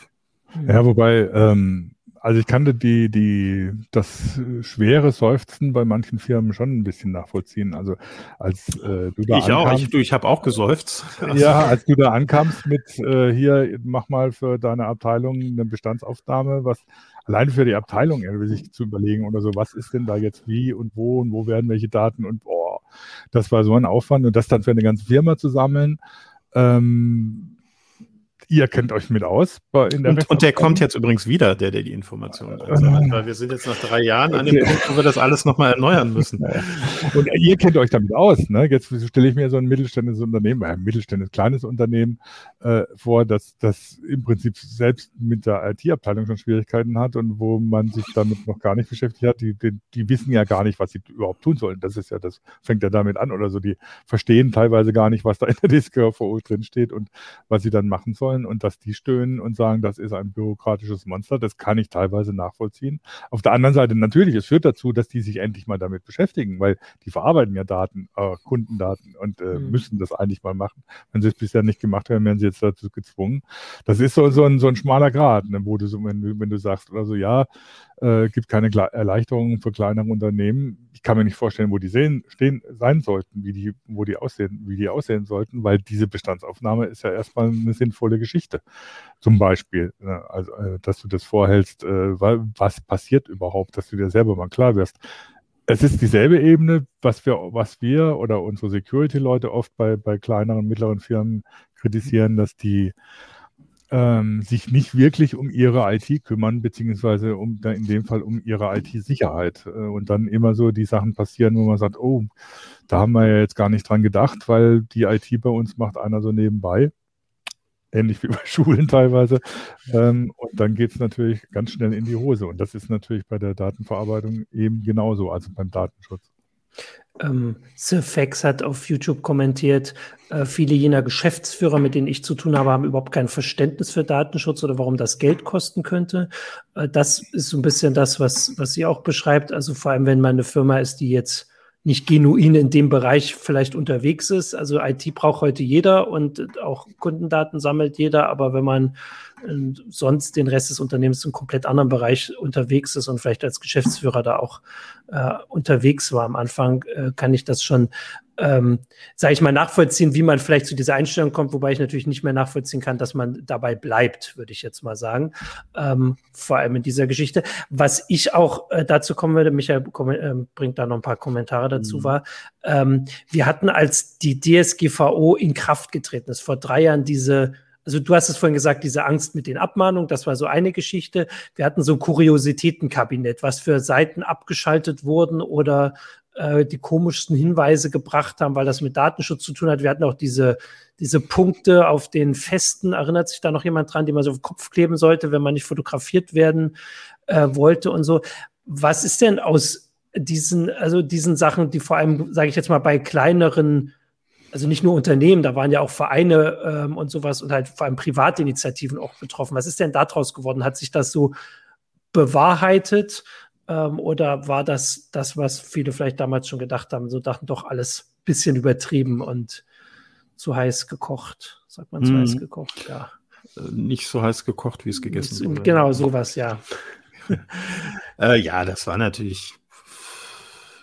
Ja, wobei, ähm, also ich kannte die, die, das schwere Seufzen bei manchen Firmen schon ein bisschen nachvollziehen. Also als äh, du da Ich ankamst, auch, ich, du, ich habe auch geseufzt. Ja, als du da ankamst mit äh, hier, mach mal für deine Abteilung eine Bestandsaufnahme, was allein für die Abteilung irgendwie sich zu überlegen oder so, was ist denn da jetzt wie und wo und wo werden welche Daten und boah, das war so ein Aufwand und das dann für eine ganze Firma zu sammeln. Ähm, ihr kennt euch mit aus. und, und, der kommt jetzt übrigens wieder, der, der die Informationen äh, weil wir sind jetzt nach drei Jahren an dem Punkt, wo wir das alles nochmal erneuern müssen. Und ihr kennt euch damit aus. Ne? Jetzt stelle ich mir so ein mittelständisches Unternehmen, ein mittelständisches kleines Unternehmen äh, vor, das, das im Prinzip selbst mit der IT-Abteilung schon Schwierigkeiten hat und wo man sich damit noch gar nicht beschäftigt hat. Die, die, die wissen ja gar nicht, was sie überhaupt tun sollen. Das ist ja, das fängt ja damit an oder so. Die verstehen teilweise gar nicht, was da in der DSGVO drinsteht und was sie dann machen sollen und dass die stöhnen und sagen, das ist ein bürokratisches Monster, das kann ich teilweise nachvollziehen. Auf der anderen Seite natürlich, es führt dazu, dass die sich endlich mal damit beschäftigen, weil die verarbeiten ja Daten, äh, Kundendaten und äh, mhm. müssen das eigentlich mal machen. Wenn sie es bisher nicht gemacht haben, werden sie jetzt dazu gezwungen. Das ist so, so, ein, so ein schmaler Grad, ne, wo du so, wenn, wenn du sagst, also ja, äh, gibt keine Erleichterungen für kleinere Unternehmen. Ich kann mir nicht vorstellen, wo die sehen, stehen, sein sollten, wie die, wo die aussehen, wie die aussehen sollten, weil diese Bestandsaufnahme ist ja erstmal eine sinnvolle Geschichte. Zum Beispiel, ne, also, äh, dass du das vorhältst, äh, was passiert überhaupt, dass du dir selber mal klar wirst. Es ist dieselbe Ebene, was wir, was wir oder unsere Security-Leute oft bei, bei kleineren, mittleren Firmen kritisieren, dass die ähm, sich nicht wirklich um ihre IT kümmern, beziehungsweise um in dem Fall um ihre IT-Sicherheit. Äh, und dann immer so die Sachen passieren, wo man sagt, oh, da haben wir ja jetzt gar nicht dran gedacht, weil die IT bei uns macht einer so nebenbei. Ähnlich wie bei Schulen teilweise. Ähm, und dann geht es natürlich ganz schnell in die Hose. Und das ist natürlich bei der Datenverarbeitung eben genauso, also beim Datenschutz. Ähm, Fax hat auf YouTube kommentiert, äh, viele jener Geschäftsführer, mit denen ich zu tun habe, haben überhaupt kein Verständnis für Datenschutz oder warum das Geld kosten könnte. Äh, das ist so ein bisschen das, was, was sie auch beschreibt. Also vor allem, wenn man eine Firma ist, die jetzt nicht genuin in dem Bereich vielleicht unterwegs ist. Also IT braucht heute jeder und auch Kundendaten sammelt jeder, aber wenn man sonst den Rest des Unternehmens in komplett anderen Bereich unterwegs ist und vielleicht als Geschäftsführer da auch äh, unterwegs war am Anfang, äh, kann ich das schon ähm, sage ich mal, nachvollziehen, wie man vielleicht zu dieser Einstellung kommt, wobei ich natürlich nicht mehr nachvollziehen kann, dass man dabei bleibt, würde ich jetzt mal sagen. Ähm, vor allem in dieser Geschichte. Was ich auch äh, dazu kommen würde, Michael äh, bringt da noch ein paar Kommentare dazu, mhm. war, ähm, wir hatten, als die DSGVO in Kraft getreten ist, vor drei Jahren diese also du hast es vorhin gesagt, diese Angst mit den Abmahnungen, das war so eine Geschichte. Wir hatten so ein Kuriositätenkabinett, was für Seiten abgeschaltet wurden oder äh, die komischsten Hinweise gebracht haben, weil das mit Datenschutz zu tun hat. Wir hatten auch diese, diese Punkte auf den Festen, erinnert sich da noch jemand dran, die man so auf den Kopf kleben sollte, wenn man nicht fotografiert werden äh, wollte und so. Was ist denn aus diesen, also diesen Sachen, die vor allem, sage ich jetzt mal, bei kleineren also nicht nur Unternehmen, da waren ja auch Vereine ähm, und sowas und halt vor allem Privatinitiativen auch betroffen. Was ist denn daraus geworden? Hat sich das so bewahrheitet? Ähm, oder war das das, was viele vielleicht damals schon gedacht haben? So dachten doch alles ein bisschen übertrieben und zu heiß gekocht. Sagt man zu hm. heiß gekocht, ja. Äh, nicht so heiß gekocht, wie es gegessen wurde. Genau, sowas, ja. äh, ja, das war natürlich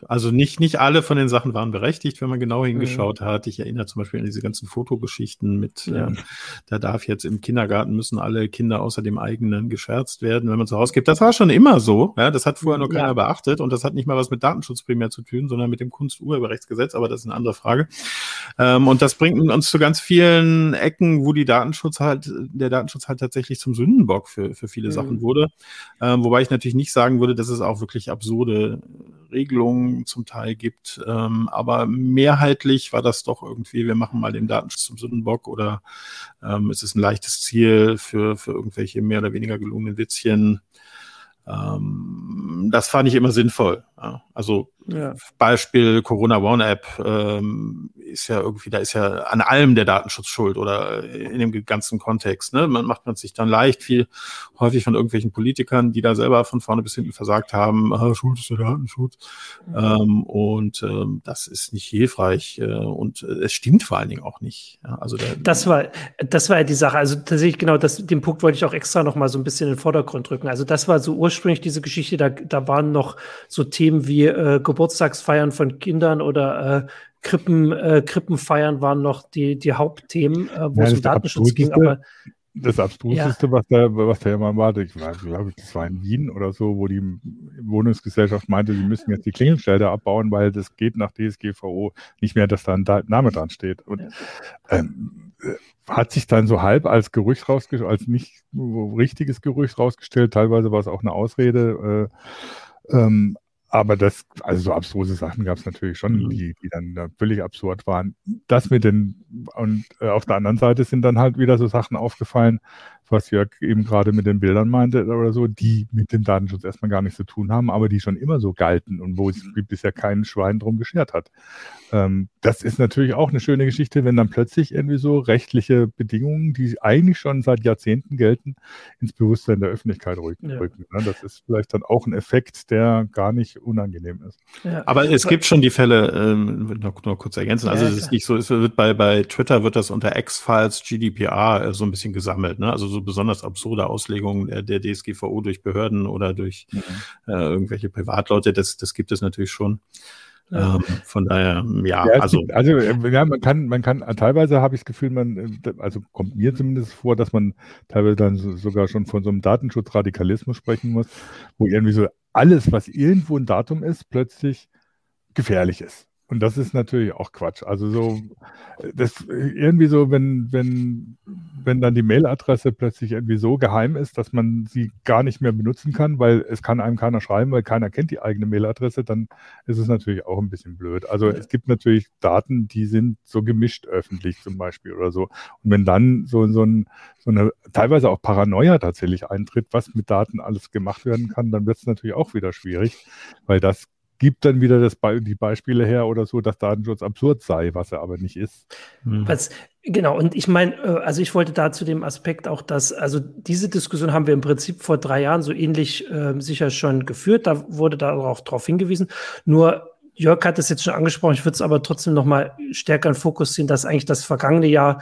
also nicht, nicht alle von den Sachen waren berechtigt, wenn man genau hingeschaut mhm. hat. Ich erinnere zum Beispiel an diese ganzen Fotogeschichten mit, ja. ähm, da darf jetzt im Kindergarten müssen alle Kinder außer dem eigenen geschwärzt werden, wenn man zu Hause gibt. Das war schon immer so. Ja, das hat vorher noch keiner ja. beachtet und das hat nicht mal was mit Datenschutz primär zu tun, sondern mit dem Kunsturheberrechtsgesetz, aber das ist eine andere Frage. Ähm, und das bringt uns zu ganz vielen Ecken, wo die Datenschutz halt, der Datenschutz halt tatsächlich zum Sündenbock für, für viele mhm. Sachen wurde. Ähm, wobei ich natürlich nicht sagen würde, dass es auch wirklich absurde Regelungen zum Teil gibt. Ähm, aber mehrheitlich war das doch irgendwie, wir machen mal den Datenschutz zum Sündenbock oder ähm, es ist ein leichtes Ziel für, für irgendwelche mehr oder weniger gelungenen Witzchen. Ähm, das fand ich immer sinnvoll. Ja. Also ja. Beispiel Corona One App ähm, ist ja irgendwie, da ist ja an allem der Datenschutz schuld oder in dem ganzen Kontext. Ne? Man macht man sich dann leicht, viel häufig von irgendwelchen Politikern, die da selber von vorne bis hinten versagt haben, ah, Schuld ist der Datenschutz. Mhm. Ähm, und ähm, das ist nicht hilfreich äh, und äh, es stimmt vor allen Dingen auch nicht. Ja, also der, das war, das war ja die Sache. Also tatsächlich genau, das, den Punkt wollte ich auch extra noch mal so ein bisschen in den Vordergrund rücken. Also das war so ursprünglich diese Geschichte. Da, da waren noch so Themen wie äh, Geburtstagsfeiern von Kindern oder äh, Krippen, äh, Krippenfeiern waren noch die, die Hauptthemen, äh, wo ja, es um Datenschutz ging. Aber das Abstruseste, ja. was da, was da immer war, ich glaube, das war in Wien oder so, wo die Wohnungsgesellschaft meinte, sie müssen jetzt die Klingelstelle abbauen, weil das geht nach DSGVO nicht mehr, dass da ein Name dran steht. Und ähm, äh, hat sich dann so halb als Gerücht rausgestellt, als nicht richtiges Gerücht rausgestellt. Teilweise war es auch eine Ausrede. Äh, ähm, aber das, also so abstruse Sachen gab es natürlich schon, mhm. die, die dann äh, völlig absurd waren. Das mit den, und äh, auf der anderen Seite sind dann halt wieder so Sachen aufgefallen, was Jörg eben gerade mit den Bildern meinte oder so, die mit dem Datenschutz erstmal gar nichts zu tun haben, aber die schon immer so galten und wo es bisher kein Schwein drum geschert hat. Ähm, das ist natürlich auch eine schöne Geschichte, wenn dann plötzlich irgendwie so rechtliche Bedingungen, die eigentlich schon seit Jahrzehnten gelten, ins Bewusstsein der Öffentlichkeit rücken. Ja. Ne? Das ist vielleicht dann auch ein Effekt, der gar nicht unangenehm ist. Ja. Aber es gibt schon die Fälle, ähm, noch, noch kurz ergänzen, also ja, es ist nicht so, es wird bei, bei Twitter wird das unter X-Files GDPR äh, so ein bisschen gesammelt, ne? also so besonders absurde Auslegungen der, DSGVO durch Behörden oder durch mhm. äh, irgendwelche Privatleute, das, das gibt es natürlich schon. Ähm, von daher, ja, ja also. Gibt, also, äh, ja, man kann, man kann, teilweise habe ich das Gefühl, man, äh, also kommt mir zumindest vor, dass man teilweise dann so, sogar schon von so einem Datenschutzradikalismus sprechen muss, wo irgendwie so alles, was irgendwo ein Datum ist, plötzlich gefährlich ist. Und das ist natürlich auch Quatsch. Also so, das irgendwie so, wenn, wenn, wenn dann die Mailadresse plötzlich irgendwie so geheim ist, dass man sie gar nicht mehr benutzen kann, weil es kann einem keiner schreiben, weil keiner kennt die eigene Mailadresse, dann ist es natürlich auch ein bisschen blöd. Also es gibt natürlich Daten, die sind so gemischt öffentlich zum Beispiel oder so. Und wenn dann so, so, ein, so eine teilweise auch Paranoia tatsächlich eintritt, was mit Daten alles gemacht werden kann, dann wird es natürlich auch wieder schwierig, weil das gibt dann wieder das Be die Beispiele her oder so, dass Datenschutz absurd sei, was er aber nicht ist. Mhm. Was, genau, und ich meine, äh, also ich wollte da zu dem Aspekt auch, dass, also diese Diskussion haben wir im Prinzip vor drei Jahren so ähnlich äh, sicher schon geführt, da wurde da auch darauf hingewiesen. Nur Jörg hat es jetzt schon angesprochen, ich würde es aber trotzdem noch mal stärker in Fokus ziehen, dass eigentlich das vergangene Jahr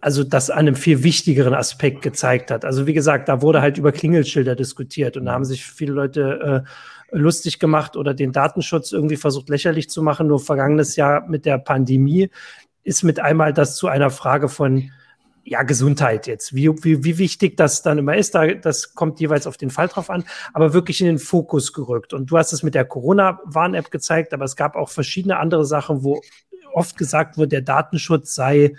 also das an einem viel wichtigeren Aspekt gezeigt hat. Also wie gesagt, da wurde halt über Klingelschilder diskutiert und da haben sich viele Leute äh, lustig gemacht oder den Datenschutz irgendwie versucht lächerlich zu machen. Nur vergangenes Jahr mit der Pandemie ist mit einmal das zu einer Frage von ja, Gesundheit jetzt. Wie, wie, wie wichtig das dann immer ist, da, das kommt jeweils auf den Fall drauf an, aber wirklich in den Fokus gerückt. Und du hast es mit der Corona-Warn-App gezeigt, aber es gab auch verschiedene andere Sachen, wo oft gesagt wird, der Datenschutz sei,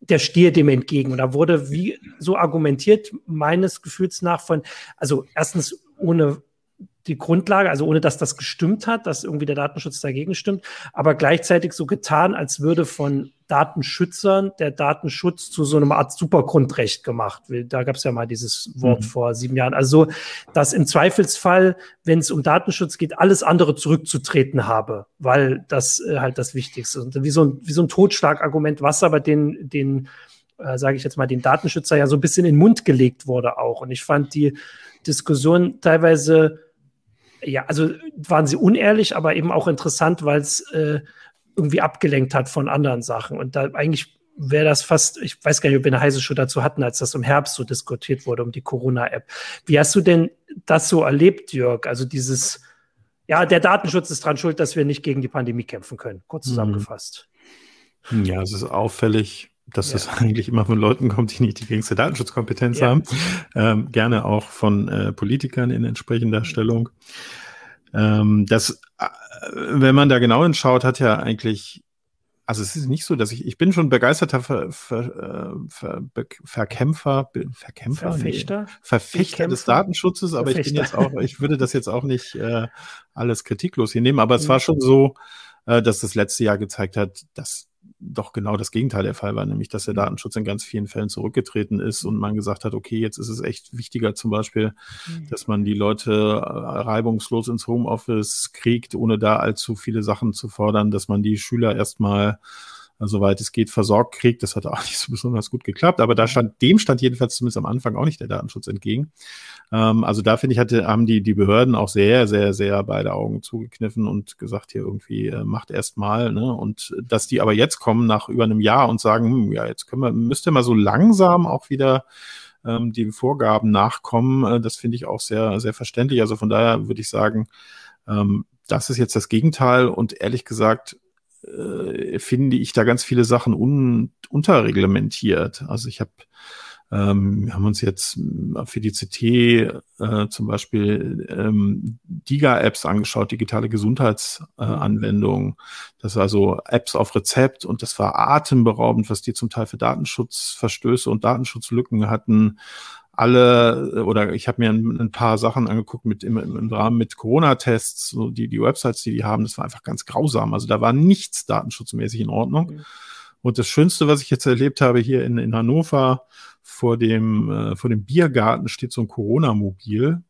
der stehe dem entgegen. Und da wurde wie so argumentiert, meines Gefühls nach von, also erstens ohne die Grundlage, also ohne dass das gestimmt hat, dass irgendwie der Datenschutz dagegen stimmt, aber gleichzeitig so getan, als würde von Datenschützern der Datenschutz zu so einer Art Supergrundrecht gemacht. Da gab es ja mal dieses Wort mhm. vor sieben Jahren. Also, dass im Zweifelsfall, wenn es um Datenschutz geht, alles andere zurückzutreten habe, weil das äh, halt das Wichtigste ist. Und wie so ein, wie so ein Totschlagargument, was aber den, den äh, sage ich jetzt mal, den Datenschützer ja so ein bisschen in den Mund gelegt wurde auch. Und ich fand die Diskussion teilweise ja, also waren sie unehrlich, aber eben auch interessant, weil es äh, irgendwie abgelenkt hat von anderen Sachen. Und da eigentlich wäre das fast, ich weiß gar nicht, ob wir eine heiße Show dazu hatten, als das im Herbst so diskutiert wurde, um die Corona-App. Wie hast du denn das so erlebt, Jörg? Also dieses, ja, der Datenschutz ist dran schuld, dass wir nicht gegen die Pandemie kämpfen können, kurz mhm. zusammengefasst. Ja, es ist auffällig, dass ja. das eigentlich immer von Leuten kommt, die nicht die geringste Datenschutzkompetenz ja. haben. Ähm, gerne auch von äh, Politikern in entsprechender Stellung. Ähm, das, äh, wenn man da genau hinschaut, hat ja eigentlich, also es ist nicht so, dass ich, ich bin schon begeisterter Ver, Ver, äh, Ver, Verkämpfer, Verkämpfer, Verfechter, nee, Verfechter des Datenschutzes, aber Verfechter. ich bin jetzt auch, ich würde das jetzt auch nicht äh, alles kritiklos hinnehmen, aber es war schon so, äh, dass das letzte Jahr gezeigt hat, dass doch genau das Gegenteil der Fall war, nämlich dass der mhm. Datenschutz in ganz vielen Fällen zurückgetreten ist und man gesagt hat, okay, jetzt ist es echt wichtiger zum Beispiel, mhm. dass man die Leute äh, reibungslos ins Homeoffice kriegt, ohne da allzu viele Sachen zu fordern, dass man die Schüler erstmal soweit es geht, versorgt kriegt. Das hat auch nicht so besonders gut geklappt, aber da stand, dem stand jedenfalls zumindest am Anfang auch nicht der Datenschutz entgegen. Ähm, also da finde ich, hatte, haben die, die Behörden auch sehr, sehr, sehr beide Augen zugekniffen und gesagt, hier irgendwie äh, macht erst mal, ne? Und dass die aber jetzt kommen nach über einem Jahr und sagen, hm, ja, jetzt können wir, müsste mal so langsam auch wieder ähm, die Vorgaben nachkommen, äh, das finde ich auch sehr, sehr verständlich. Also von daher würde ich sagen, ähm, das ist jetzt das Gegenteil und ehrlich gesagt, äh, finde ich da ganz viele Sachen un unterreglementiert. Also ich habe ähm, wir haben uns jetzt äh, für die CT äh, zum Beispiel ähm, DIGA-Apps angeschaut, digitale Gesundheitsanwendungen. Äh, das war also Apps auf Rezept und das war atemberaubend, was die zum Teil für Datenschutzverstöße und Datenschutzlücken hatten alle oder ich habe mir ein, ein, paar Sachen angeguckt mit im, im Rahmen mit Corona-Tests, so die die Websites, die die haben, das war einfach ganz grausam. Also da war nichts datenschutzmäßig in Ordnung. Mhm. Und das Schönste, was ich jetzt erlebt habe hier in, in Hannover vor dem äh, vor dem Biergarten steht so ein Corona-Mobil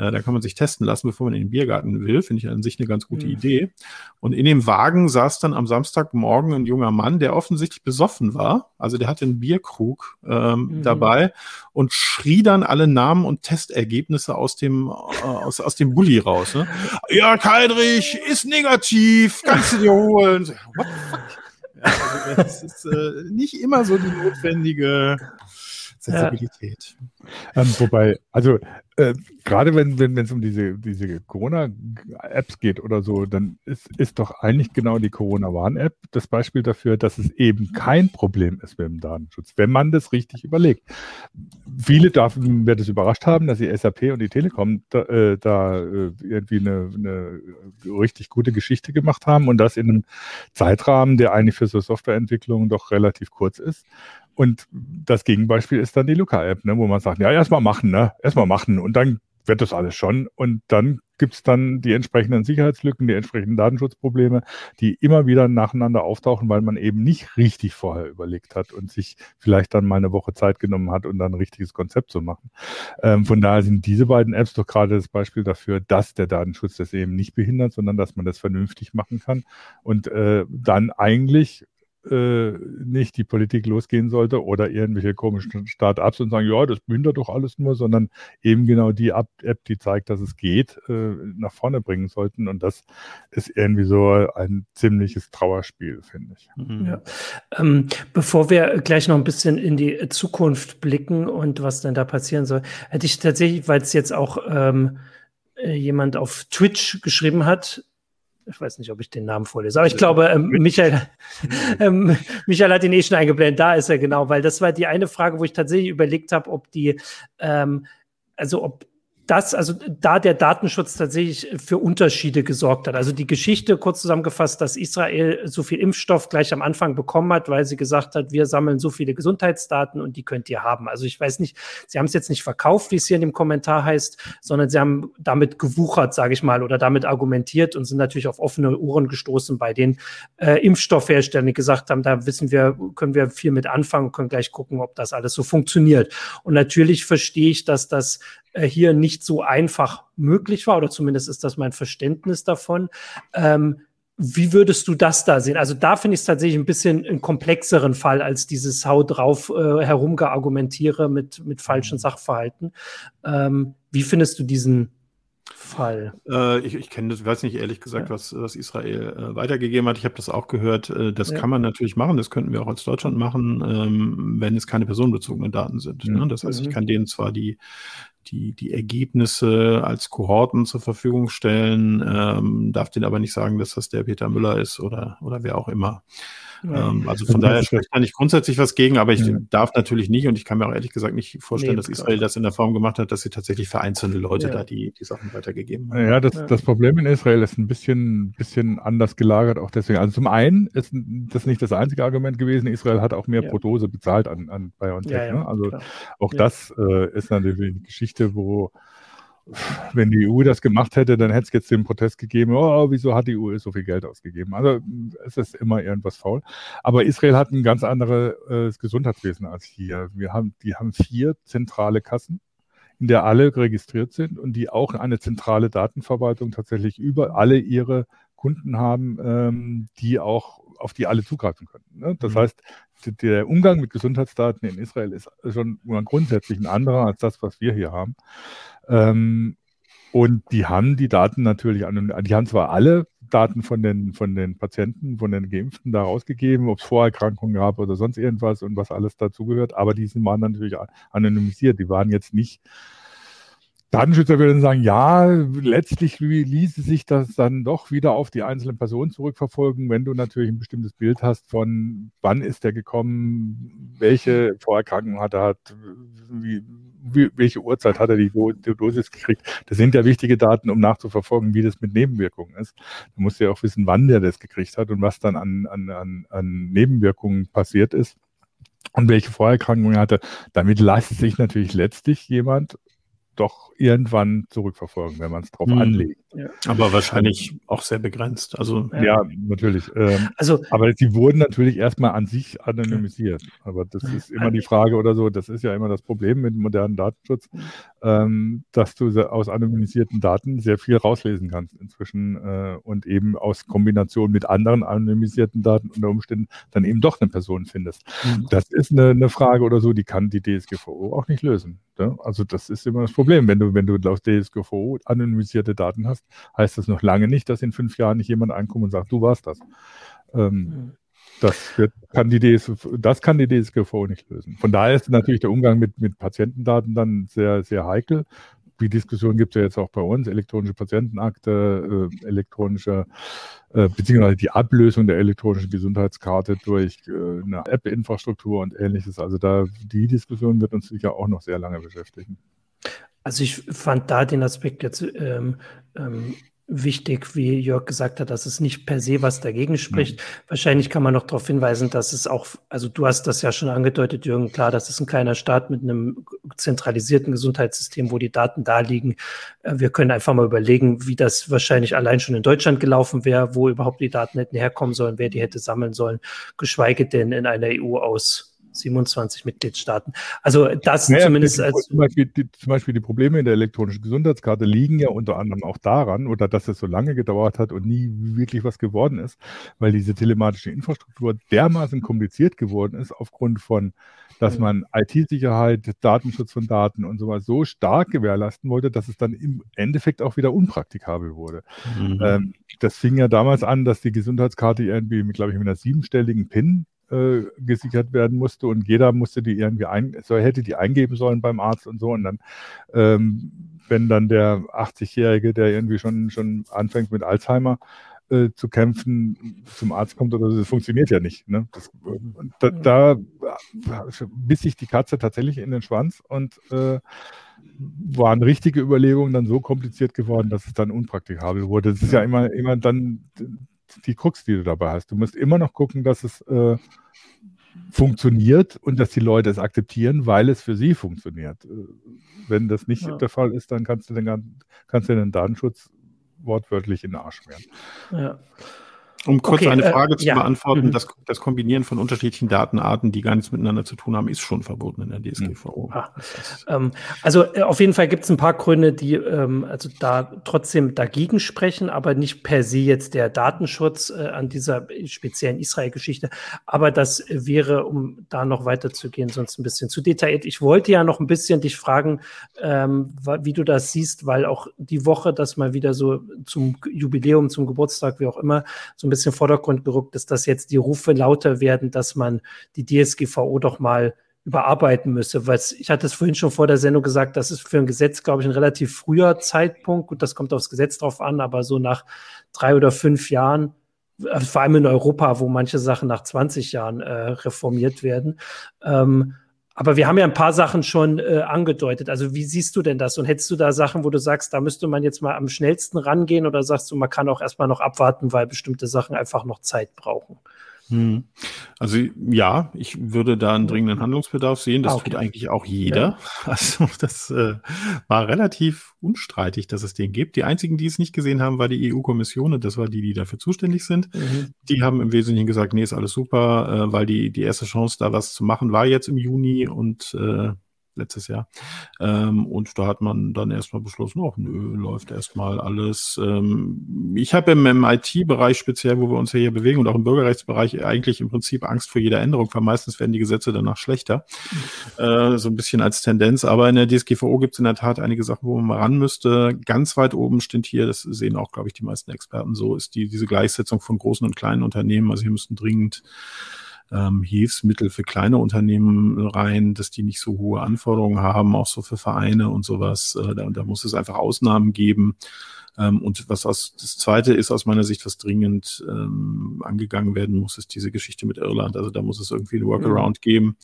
äh, da kann man sich testen lassen, bevor man in den Biergarten will. Finde ich an sich eine ganz gute mhm. Idee. Und in dem Wagen saß dann am Samstagmorgen ein junger Mann, der offensichtlich besoffen war. Also der hatte einen Bierkrug ähm, mhm. dabei und schrie dann alle Namen und Testergebnisse aus dem, äh, aus, aus dem Bulli raus. Ne? Ja, Keidrich ist negativ, kannst du dir holen. What the fuck? Ja, also das ist äh, nicht immer so die notwendige Sensibilität. Ja. Ähm, wobei, also äh, gerade wenn wenn es um diese diese Corona-Apps geht oder so, dann ist, ist doch eigentlich genau die Corona-Warn-App das Beispiel dafür, dass es eben kein Problem ist mit dem Datenschutz, wenn man das richtig überlegt. Viele werden es überrascht haben, dass die SAP und die Telekom da, äh, da äh, irgendwie eine, eine richtig gute Geschichte gemacht haben und das in einem Zeitrahmen, der eigentlich für so Softwareentwicklung doch relativ kurz ist. Und das Gegenbeispiel ist dann die Luca-App, ne, wo man sagt, ja, erstmal machen, ne? Erstmal machen und dann wird das alles schon. Und dann gibt es dann die entsprechenden Sicherheitslücken, die entsprechenden Datenschutzprobleme, die immer wieder nacheinander auftauchen, weil man eben nicht richtig vorher überlegt hat und sich vielleicht dann mal eine Woche Zeit genommen hat und dann ein richtiges Konzept zu machen. Ähm, von daher sind diese beiden Apps doch gerade das Beispiel dafür, dass der Datenschutz das eben nicht behindert, sondern dass man das vernünftig machen kann und äh, dann eigentlich äh, nicht die Politik losgehen sollte oder irgendwelche komischen Start-ups und sagen, ja, das behindert doch alles nur, sondern eben genau die App, die zeigt, dass es geht, äh, nach vorne bringen sollten. Und das ist irgendwie so ein ziemliches Trauerspiel, finde ich. Mhm. Ja. Ähm, bevor wir gleich noch ein bisschen in die Zukunft blicken und was denn da passieren soll, hätte ich tatsächlich, weil es jetzt auch ähm, äh, jemand auf Twitch geschrieben hat, ich weiß nicht, ob ich den Namen vorlese, aber ich glaube, ähm, Michael, ähm, Michael hat ihn eh schon eingeblendet, da ist er genau, weil das war die eine Frage, wo ich tatsächlich überlegt habe, ob die, ähm, also ob das, also da der Datenschutz tatsächlich für Unterschiede gesorgt hat. Also die Geschichte kurz zusammengefasst, dass Israel so viel Impfstoff gleich am Anfang bekommen hat, weil sie gesagt hat, wir sammeln so viele Gesundheitsdaten und die könnt ihr haben. Also ich weiß nicht, sie haben es jetzt nicht verkauft, wie es hier in dem Kommentar heißt, sondern sie haben damit gewuchert, sage ich mal, oder damit argumentiert und sind natürlich auf offene Uhren gestoßen bei den äh, Impfstoffherstellern, die gesagt haben, da wissen wir, können wir viel mit anfangen, können gleich gucken, ob das alles so funktioniert. Und natürlich verstehe ich, dass das hier nicht so einfach möglich war, oder zumindest ist das mein Verständnis davon. Ähm, wie würdest du das da sehen? Also da finde ich es tatsächlich ein bisschen einen komplexeren Fall als dieses Hau drauf äh, herumgeargumentiere mit, mit falschen mhm. Sachverhalten. Ähm, wie findest du diesen Fall? Äh, ich ich kenne das, weiß nicht ehrlich gesagt, ja. was, was Israel äh, weitergegeben hat. Ich habe das auch gehört. Äh, das ja. kann man natürlich machen. Das könnten wir auch als Deutschland machen, ähm, wenn es keine personenbezogenen Daten sind. Ne? Das heißt, mhm. ich kann denen zwar die die, die Ergebnisse als Kohorten zur Verfügung stellen, ähm, darf den aber nicht sagen, dass das der Peter Müller ist oder, oder wer auch immer. Ähm, also von daher spricht da nicht grundsätzlich was gegen, aber ich ja. darf natürlich nicht und ich kann mir auch ehrlich gesagt nicht vorstellen, nee, dass Israel klar. das in der Form gemacht hat, dass sie tatsächlich für einzelne Leute ja. da die, die Sachen weitergegeben haben. Ja, das, ja. das Problem in Israel ist ein bisschen, bisschen anders gelagert, auch deswegen. Also zum einen ist das nicht das einzige Argument gewesen, Israel hat auch mehr pro Dose bezahlt an, an BioNTech. Ne? Also klar. auch das äh, ist natürlich eine Geschichte, wo wenn die EU das gemacht hätte, dann hätte es jetzt den Protest gegeben, oh, wieso hat die EU so viel Geld ausgegeben? Also es ist immer irgendwas faul. Aber Israel hat ein ganz anderes äh, Gesundheitswesen als hier. Wir haben, die haben vier zentrale Kassen, in der alle registriert sind und die auch eine zentrale Datenverwaltung tatsächlich über alle ihre Kunden haben, ähm, die auch auf die alle zugreifen können. Ne? Das mhm. heißt, der Umgang mit Gesundheitsdaten in Israel ist schon grundsätzlich ein anderer als das, was wir hier haben. Ähm, und die haben die Daten natürlich an, die haben zwar alle Daten von den, von den Patienten, von den Geimpften da rausgegeben, ob es Vorerkrankungen gab oder sonst irgendwas und was alles dazugehört, aber die waren natürlich anonymisiert. Die waren jetzt nicht Datenschützer würden sagen, ja, letztlich ließe sich das dann doch wieder auf die einzelnen Personen zurückverfolgen, wenn du natürlich ein bestimmtes Bild hast von, wann ist er gekommen, welche Vorerkrankung hat er, hat, wie, wie, welche Uhrzeit hat er die, die Dosis gekriegt. Das sind ja wichtige Daten, um nachzuverfolgen, wie das mit Nebenwirkungen ist. Du musst ja auch wissen, wann der das gekriegt hat und was dann an, an, an, Nebenwirkungen passiert ist und welche Vorerkrankungen er hatte. Damit leistet sich natürlich letztlich jemand doch irgendwann zurückverfolgen, wenn man es drauf hm. anlegt. Ja. Aber wahrscheinlich auch sehr begrenzt. Also ja, ja natürlich. Ähm, also, aber sie wurden natürlich erstmal an sich anonymisiert. Aber das ist immer die Frage oder so. Das ist ja immer das Problem mit modernem Datenschutz, ähm, dass du aus anonymisierten Daten sehr viel rauslesen kannst inzwischen äh, und eben aus Kombination mit anderen anonymisierten Daten unter Umständen dann eben doch eine Person findest. Mhm. Das ist eine, eine Frage oder so, die kann die DSGVO auch nicht lösen. Ne? Also das ist immer das Problem. Wenn du, wenn du aus DSGVO anonymisierte Daten hast, heißt das noch lange nicht, dass in fünf Jahren nicht jemand einkommt und sagt, du warst das. Ähm, mhm. Das, wird, kann die DSGVO, das kann die DSGVO nicht lösen. Von daher ist natürlich der Umgang mit, mit Patientendaten dann sehr, sehr heikel. Die Diskussion gibt es ja jetzt auch bei uns, elektronische Patientenakte, äh, elektronische, äh, beziehungsweise die Ablösung der elektronischen Gesundheitskarte durch äh, eine App-Infrastruktur und ähnliches. Also da, die Diskussion wird uns sicher auch noch sehr lange beschäftigen. Also ich fand da den Aspekt jetzt ähm, ähm, wichtig, wie Jörg gesagt hat, dass es nicht per se was dagegen spricht. Mhm. Wahrscheinlich kann man noch darauf hinweisen, dass es auch, also du hast das ja schon angedeutet, Jürgen, klar, das ist ein kleiner Staat mit einem zentralisierten Gesundheitssystem, wo die Daten da liegen. Äh, wir können einfach mal überlegen, wie das wahrscheinlich allein schon in Deutschland gelaufen wäre, wo überhaupt die Daten hätten herkommen sollen, wer die hätte sammeln sollen, geschweige denn in einer EU aus 27 Mitgliedstaaten. Also das naja, zumindest als. Zum Beispiel, die, zum Beispiel die Probleme in der elektronischen Gesundheitskarte liegen ja unter anderem auch daran, oder dass es so lange gedauert hat und nie wirklich was geworden ist, weil diese telematische Infrastruktur dermaßen kompliziert geworden ist aufgrund von dass mhm. man IT-Sicherheit, Datenschutz von Daten und so was so stark gewährleisten wollte, dass es dann im Endeffekt auch wieder unpraktikabel wurde. Mhm. Ähm, das fing ja damals an, dass die Gesundheitskarte irgendwie, mit, glaube ich, mit einer siebenstelligen PIN äh, gesichert werden musste und jeder musste die irgendwie ein, so hätte die eingeben sollen beim Arzt und so und dann, ähm, wenn dann der 80-Jährige, der irgendwie schon, schon anfängt mit Alzheimer, äh, zu kämpfen, zum Arzt kommt oder so, das funktioniert ja nicht. Ne? Das, da, da biss sich die Katze tatsächlich in den Schwanz und äh, waren richtige Überlegungen dann so kompliziert geworden, dass es dann unpraktikabel wurde. Das ist ja immer, immer dann die Krux, die du dabei hast. Du musst immer noch gucken, dass es äh, funktioniert und dass die Leute es akzeptieren, weil es für sie funktioniert. Äh, wenn das nicht ja. der Fall ist, dann kannst du den, kannst du den Datenschutz wortwörtlich in den Arsch schmieren. Ja. Um kurz okay, eine äh, Frage äh, zu ja. beantworten, mhm. das, das, Kombinieren von unterschiedlichen Datenarten, die gar nichts miteinander zu tun haben, ist schon verboten in der DSGVO. Mhm. Ah, ähm, also äh, auf jeden Fall gibt es ein paar Gründe, die ähm, also da trotzdem dagegen sprechen, aber nicht per se jetzt der Datenschutz äh, an dieser speziellen Israel-Geschichte. Aber das wäre, um da noch weiterzugehen, sonst ein bisschen zu detailliert. Ich wollte ja noch ein bisschen dich fragen, ähm, wie du das siehst, weil auch die Woche, das mal wieder so zum Jubiläum, zum Geburtstag, wie auch immer, so ein bisschen Vordergrund gerückt ist, dass jetzt die Rufe lauter werden, dass man die DSGVO doch mal überarbeiten müsse. Weil ich hatte es vorhin schon vor der Sendung gesagt, das ist für ein Gesetz, glaube ich, ein relativ früher Zeitpunkt. Gut, das kommt aufs Gesetz drauf an, aber so nach drei oder fünf Jahren, äh, vor allem in Europa, wo manche Sachen nach 20 Jahren äh, reformiert werden, ähm, aber wir haben ja ein paar Sachen schon äh, angedeutet. Also wie siehst du denn das? Und hättest du da Sachen, wo du sagst, da müsste man jetzt mal am schnellsten rangehen oder sagst du, man kann auch erstmal noch abwarten, weil bestimmte Sachen einfach noch Zeit brauchen? Hm. Also ja, ich würde da einen dringenden Handlungsbedarf sehen. Das ah, okay. tut eigentlich auch jeder. Ja. Also das äh, war relativ unstreitig, dass es den gibt. Die einzigen, die es nicht gesehen haben, war die EU-Kommission und das war die, die dafür zuständig sind. Mhm. Die haben im Wesentlichen gesagt, nee, ist alles super, äh, weil die, die erste Chance, da was zu machen, war jetzt im Juni und äh, letztes Jahr. Ähm, und da hat man dann erstmal beschlossen, oh, nö, läuft erstmal alles. Ähm, ich habe im, im IT-Bereich speziell, wo wir uns ja hier bewegen und auch im Bürgerrechtsbereich eigentlich im Prinzip Angst vor jeder Änderung, weil meistens werden die Gesetze danach schlechter. Äh, so ein bisschen als Tendenz. Aber in der DSGVO gibt es in der Tat einige Sachen, wo man mal ran müsste. Ganz weit oben steht hier, das sehen auch, glaube ich, die meisten Experten so, ist die, diese Gleichsetzung von großen und kleinen Unternehmen. Also hier müssten dringend ähm, Hilfsmittel für kleine Unternehmen rein, dass die nicht so hohe Anforderungen haben, auch so für Vereine und sowas. Äh, da, da muss es einfach Ausnahmen geben. Ähm, und was aus, das zweite ist aus meiner Sicht, was dringend ähm, angegangen werden muss, ist diese Geschichte mit Irland. Also da muss es irgendwie ein Workaround mhm. geben.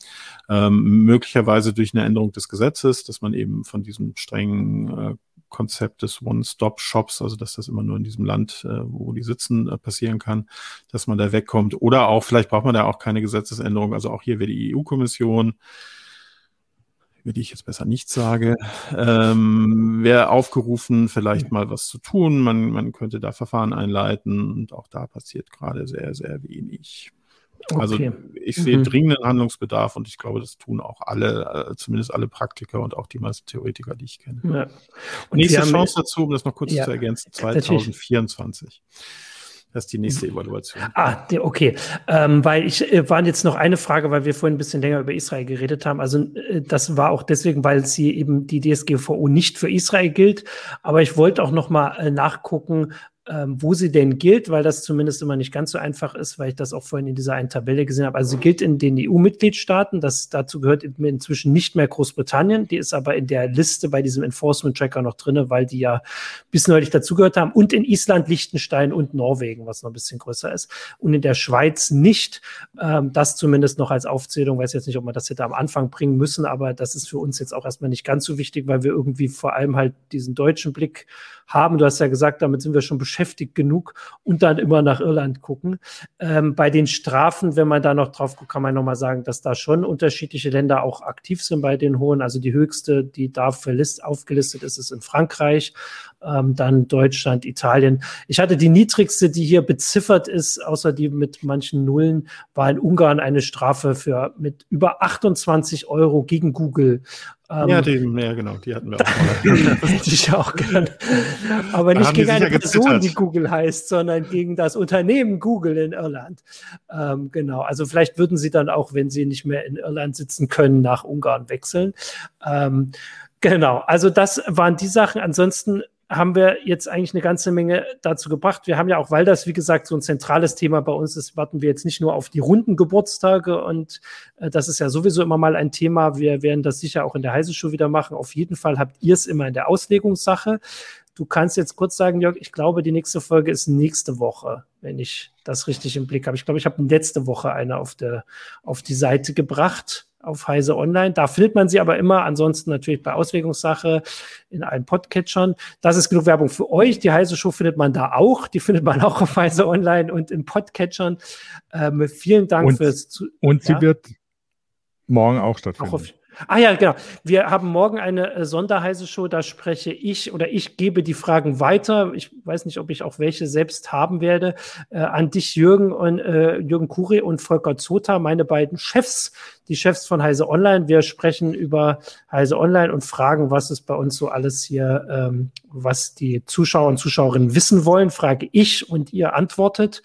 Ähm, möglicherweise durch eine Änderung des Gesetzes, dass man eben von diesem strengen äh, Konzept des One-Stop-Shops, also dass das immer nur in diesem Land, äh, wo die sitzen, äh, passieren kann, dass man da wegkommt. Oder auch, vielleicht braucht man da auch keine Gesetzesänderung. Also auch hier wäre die EU-Kommission, über die ich jetzt besser nichts sage, ähm, wäre aufgerufen, vielleicht mal was zu tun. Man, man könnte da Verfahren einleiten und auch da passiert gerade sehr, sehr wenig. Also okay. ich sehe mhm. dringenden Handlungsbedarf und ich glaube, das tun auch alle, äh, zumindest alle Praktiker und auch die meisten Theoretiker, die ich kenne. Ja. Nächste Chance dazu, um das noch kurz ja, zu ergänzen, 2024. Natürlich. Das ist die nächste Evaluation. Ah, okay. Ähm, weil ich äh, waren jetzt noch eine Frage, weil wir vorhin ein bisschen länger über Israel geredet haben. Also äh, das war auch deswegen, weil sie eben die DSGVO nicht für Israel gilt. Aber ich wollte auch noch mal äh, nachgucken, ähm, wo sie denn gilt, weil das zumindest immer nicht ganz so einfach ist, weil ich das auch vorhin in dieser einen Tabelle gesehen habe. Also sie gilt in den EU-Mitgliedstaaten, das dazu gehört inzwischen nicht mehr Großbritannien, die ist aber in der Liste bei diesem Enforcement-Tracker noch drinne, weil die ja bis neulich dazugehört haben und in Island, Liechtenstein und Norwegen, was noch ein bisschen größer ist und in der Schweiz nicht. Ähm, das zumindest noch als Aufzählung, weiß jetzt nicht, ob man das hätte am Anfang bringen müssen, aber das ist für uns jetzt auch erstmal nicht ganz so wichtig, weil wir irgendwie vor allem halt diesen deutschen Blick haben. Du hast ja gesagt, damit sind wir schon beschäftigt genug und dann immer nach Irland gucken. Ähm, bei den Strafen, wenn man da noch drauf guckt, kann man nochmal sagen, dass da schon unterschiedliche Länder auch aktiv sind bei den hohen. Also die höchste, die da verlist, aufgelistet ist, ist in Frankreich, ähm, dann Deutschland, Italien. Ich hatte die niedrigste, die hier beziffert ist, außer die mit manchen Nullen, war in Ungarn eine Strafe für mit über 28 Euro gegen Google. Ähm, ja, die, ja, genau, die hatten wir auch mal. Ich auch gern. Aber nicht gegen eine Person, die Google heißt, sondern gegen das Unternehmen Google in Irland. Ähm, genau, also vielleicht würden sie dann auch, wenn sie nicht mehr in Irland sitzen können, nach Ungarn wechseln. Ähm, genau, also das waren die Sachen. Ansonsten haben wir jetzt eigentlich eine ganze Menge dazu gebracht. Wir haben ja auch, weil das, wie gesagt, so ein zentrales Thema bei uns ist, warten wir jetzt nicht nur auf die runden Geburtstage und äh, das ist ja sowieso immer mal ein Thema. Wir werden das sicher auch in der Heise Show wieder machen. Auf jeden Fall habt ihr es immer in der Auslegungssache. Du kannst jetzt kurz sagen, Jörg, ich glaube, die nächste Folge ist nächste Woche, wenn ich das richtig im Blick habe. Ich glaube, ich habe letzte Woche eine auf, der, auf die Seite gebracht auf Heise Online. Da findet man sie aber immer. Ansonsten natürlich bei Auswägungssache in allen Podcatchern. Das ist genug Werbung für euch. Die Heise Show findet man da auch. Die findet man auch auf Heise Online und in Podcatchern. Ähm, vielen Dank und, fürs. Zu und sie ja? wird morgen auch stattfinden. Auch auf, Ah ja, genau. Wir haben morgen eine äh, Sonderheise-Show, da spreche ich oder ich gebe die Fragen weiter. Ich weiß nicht, ob ich auch welche selbst haben werde. Äh, an dich, Jürgen und äh, Jürgen Kuri und Volker Zota, meine beiden Chefs, die Chefs von Heise Online. Wir sprechen über Heise Online und fragen, was ist bei uns so alles hier, ähm, was die Zuschauer und Zuschauerinnen wissen wollen, frage ich und ihr antwortet.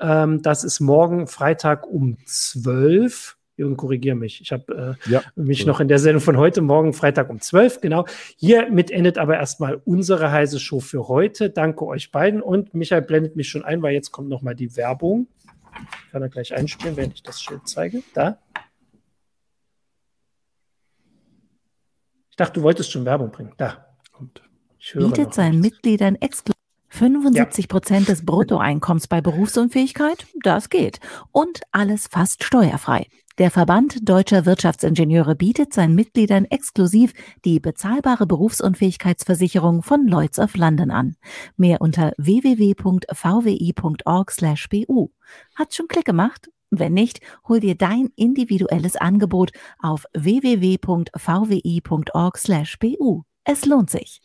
Ähm, das ist morgen Freitag um zwölf Jürgen, korrigiere mich. Ich habe äh, ja, mich so. noch in der Sendung von heute Morgen, Freitag um 12, genau. Hiermit endet aber erstmal unsere heiße Show für heute. Danke euch beiden und Michael blendet mich schon ein, weil jetzt kommt nochmal die Werbung. Ich kann er gleich einspielen, wenn ich das Schild zeige. Da. Ich dachte, du wolltest schon Werbung bringen. Da. Kommt. Bietet seinen Mitgliedern exklusiv 75 Prozent des Bruttoeinkommens bei Berufsunfähigkeit? Das geht. Und alles fast steuerfrei. Der Verband Deutscher Wirtschaftsingenieure bietet seinen Mitgliedern exklusiv die bezahlbare Berufsunfähigkeitsversicherung von Lloyds of London an. Mehr unter www.vwi.org/bu. Hat's schon Klick gemacht? Wenn nicht, hol dir dein individuelles Angebot auf www.vwi.org/bu. Es lohnt sich.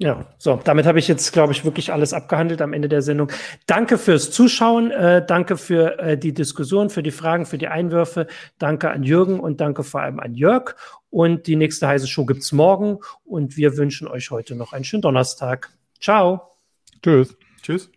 Ja, so, damit habe ich jetzt, glaube ich, wirklich alles abgehandelt am Ende der Sendung. Danke fürs Zuschauen, äh, danke für äh, die Diskussion, für die Fragen, für die Einwürfe. Danke an Jürgen und danke vor allem an Jörg. Und die nächste heiße Show gibt's morgen und wir wünschen euch heute noch einen schönen Donnerstag. Ciao. Tschüss. Tschüss.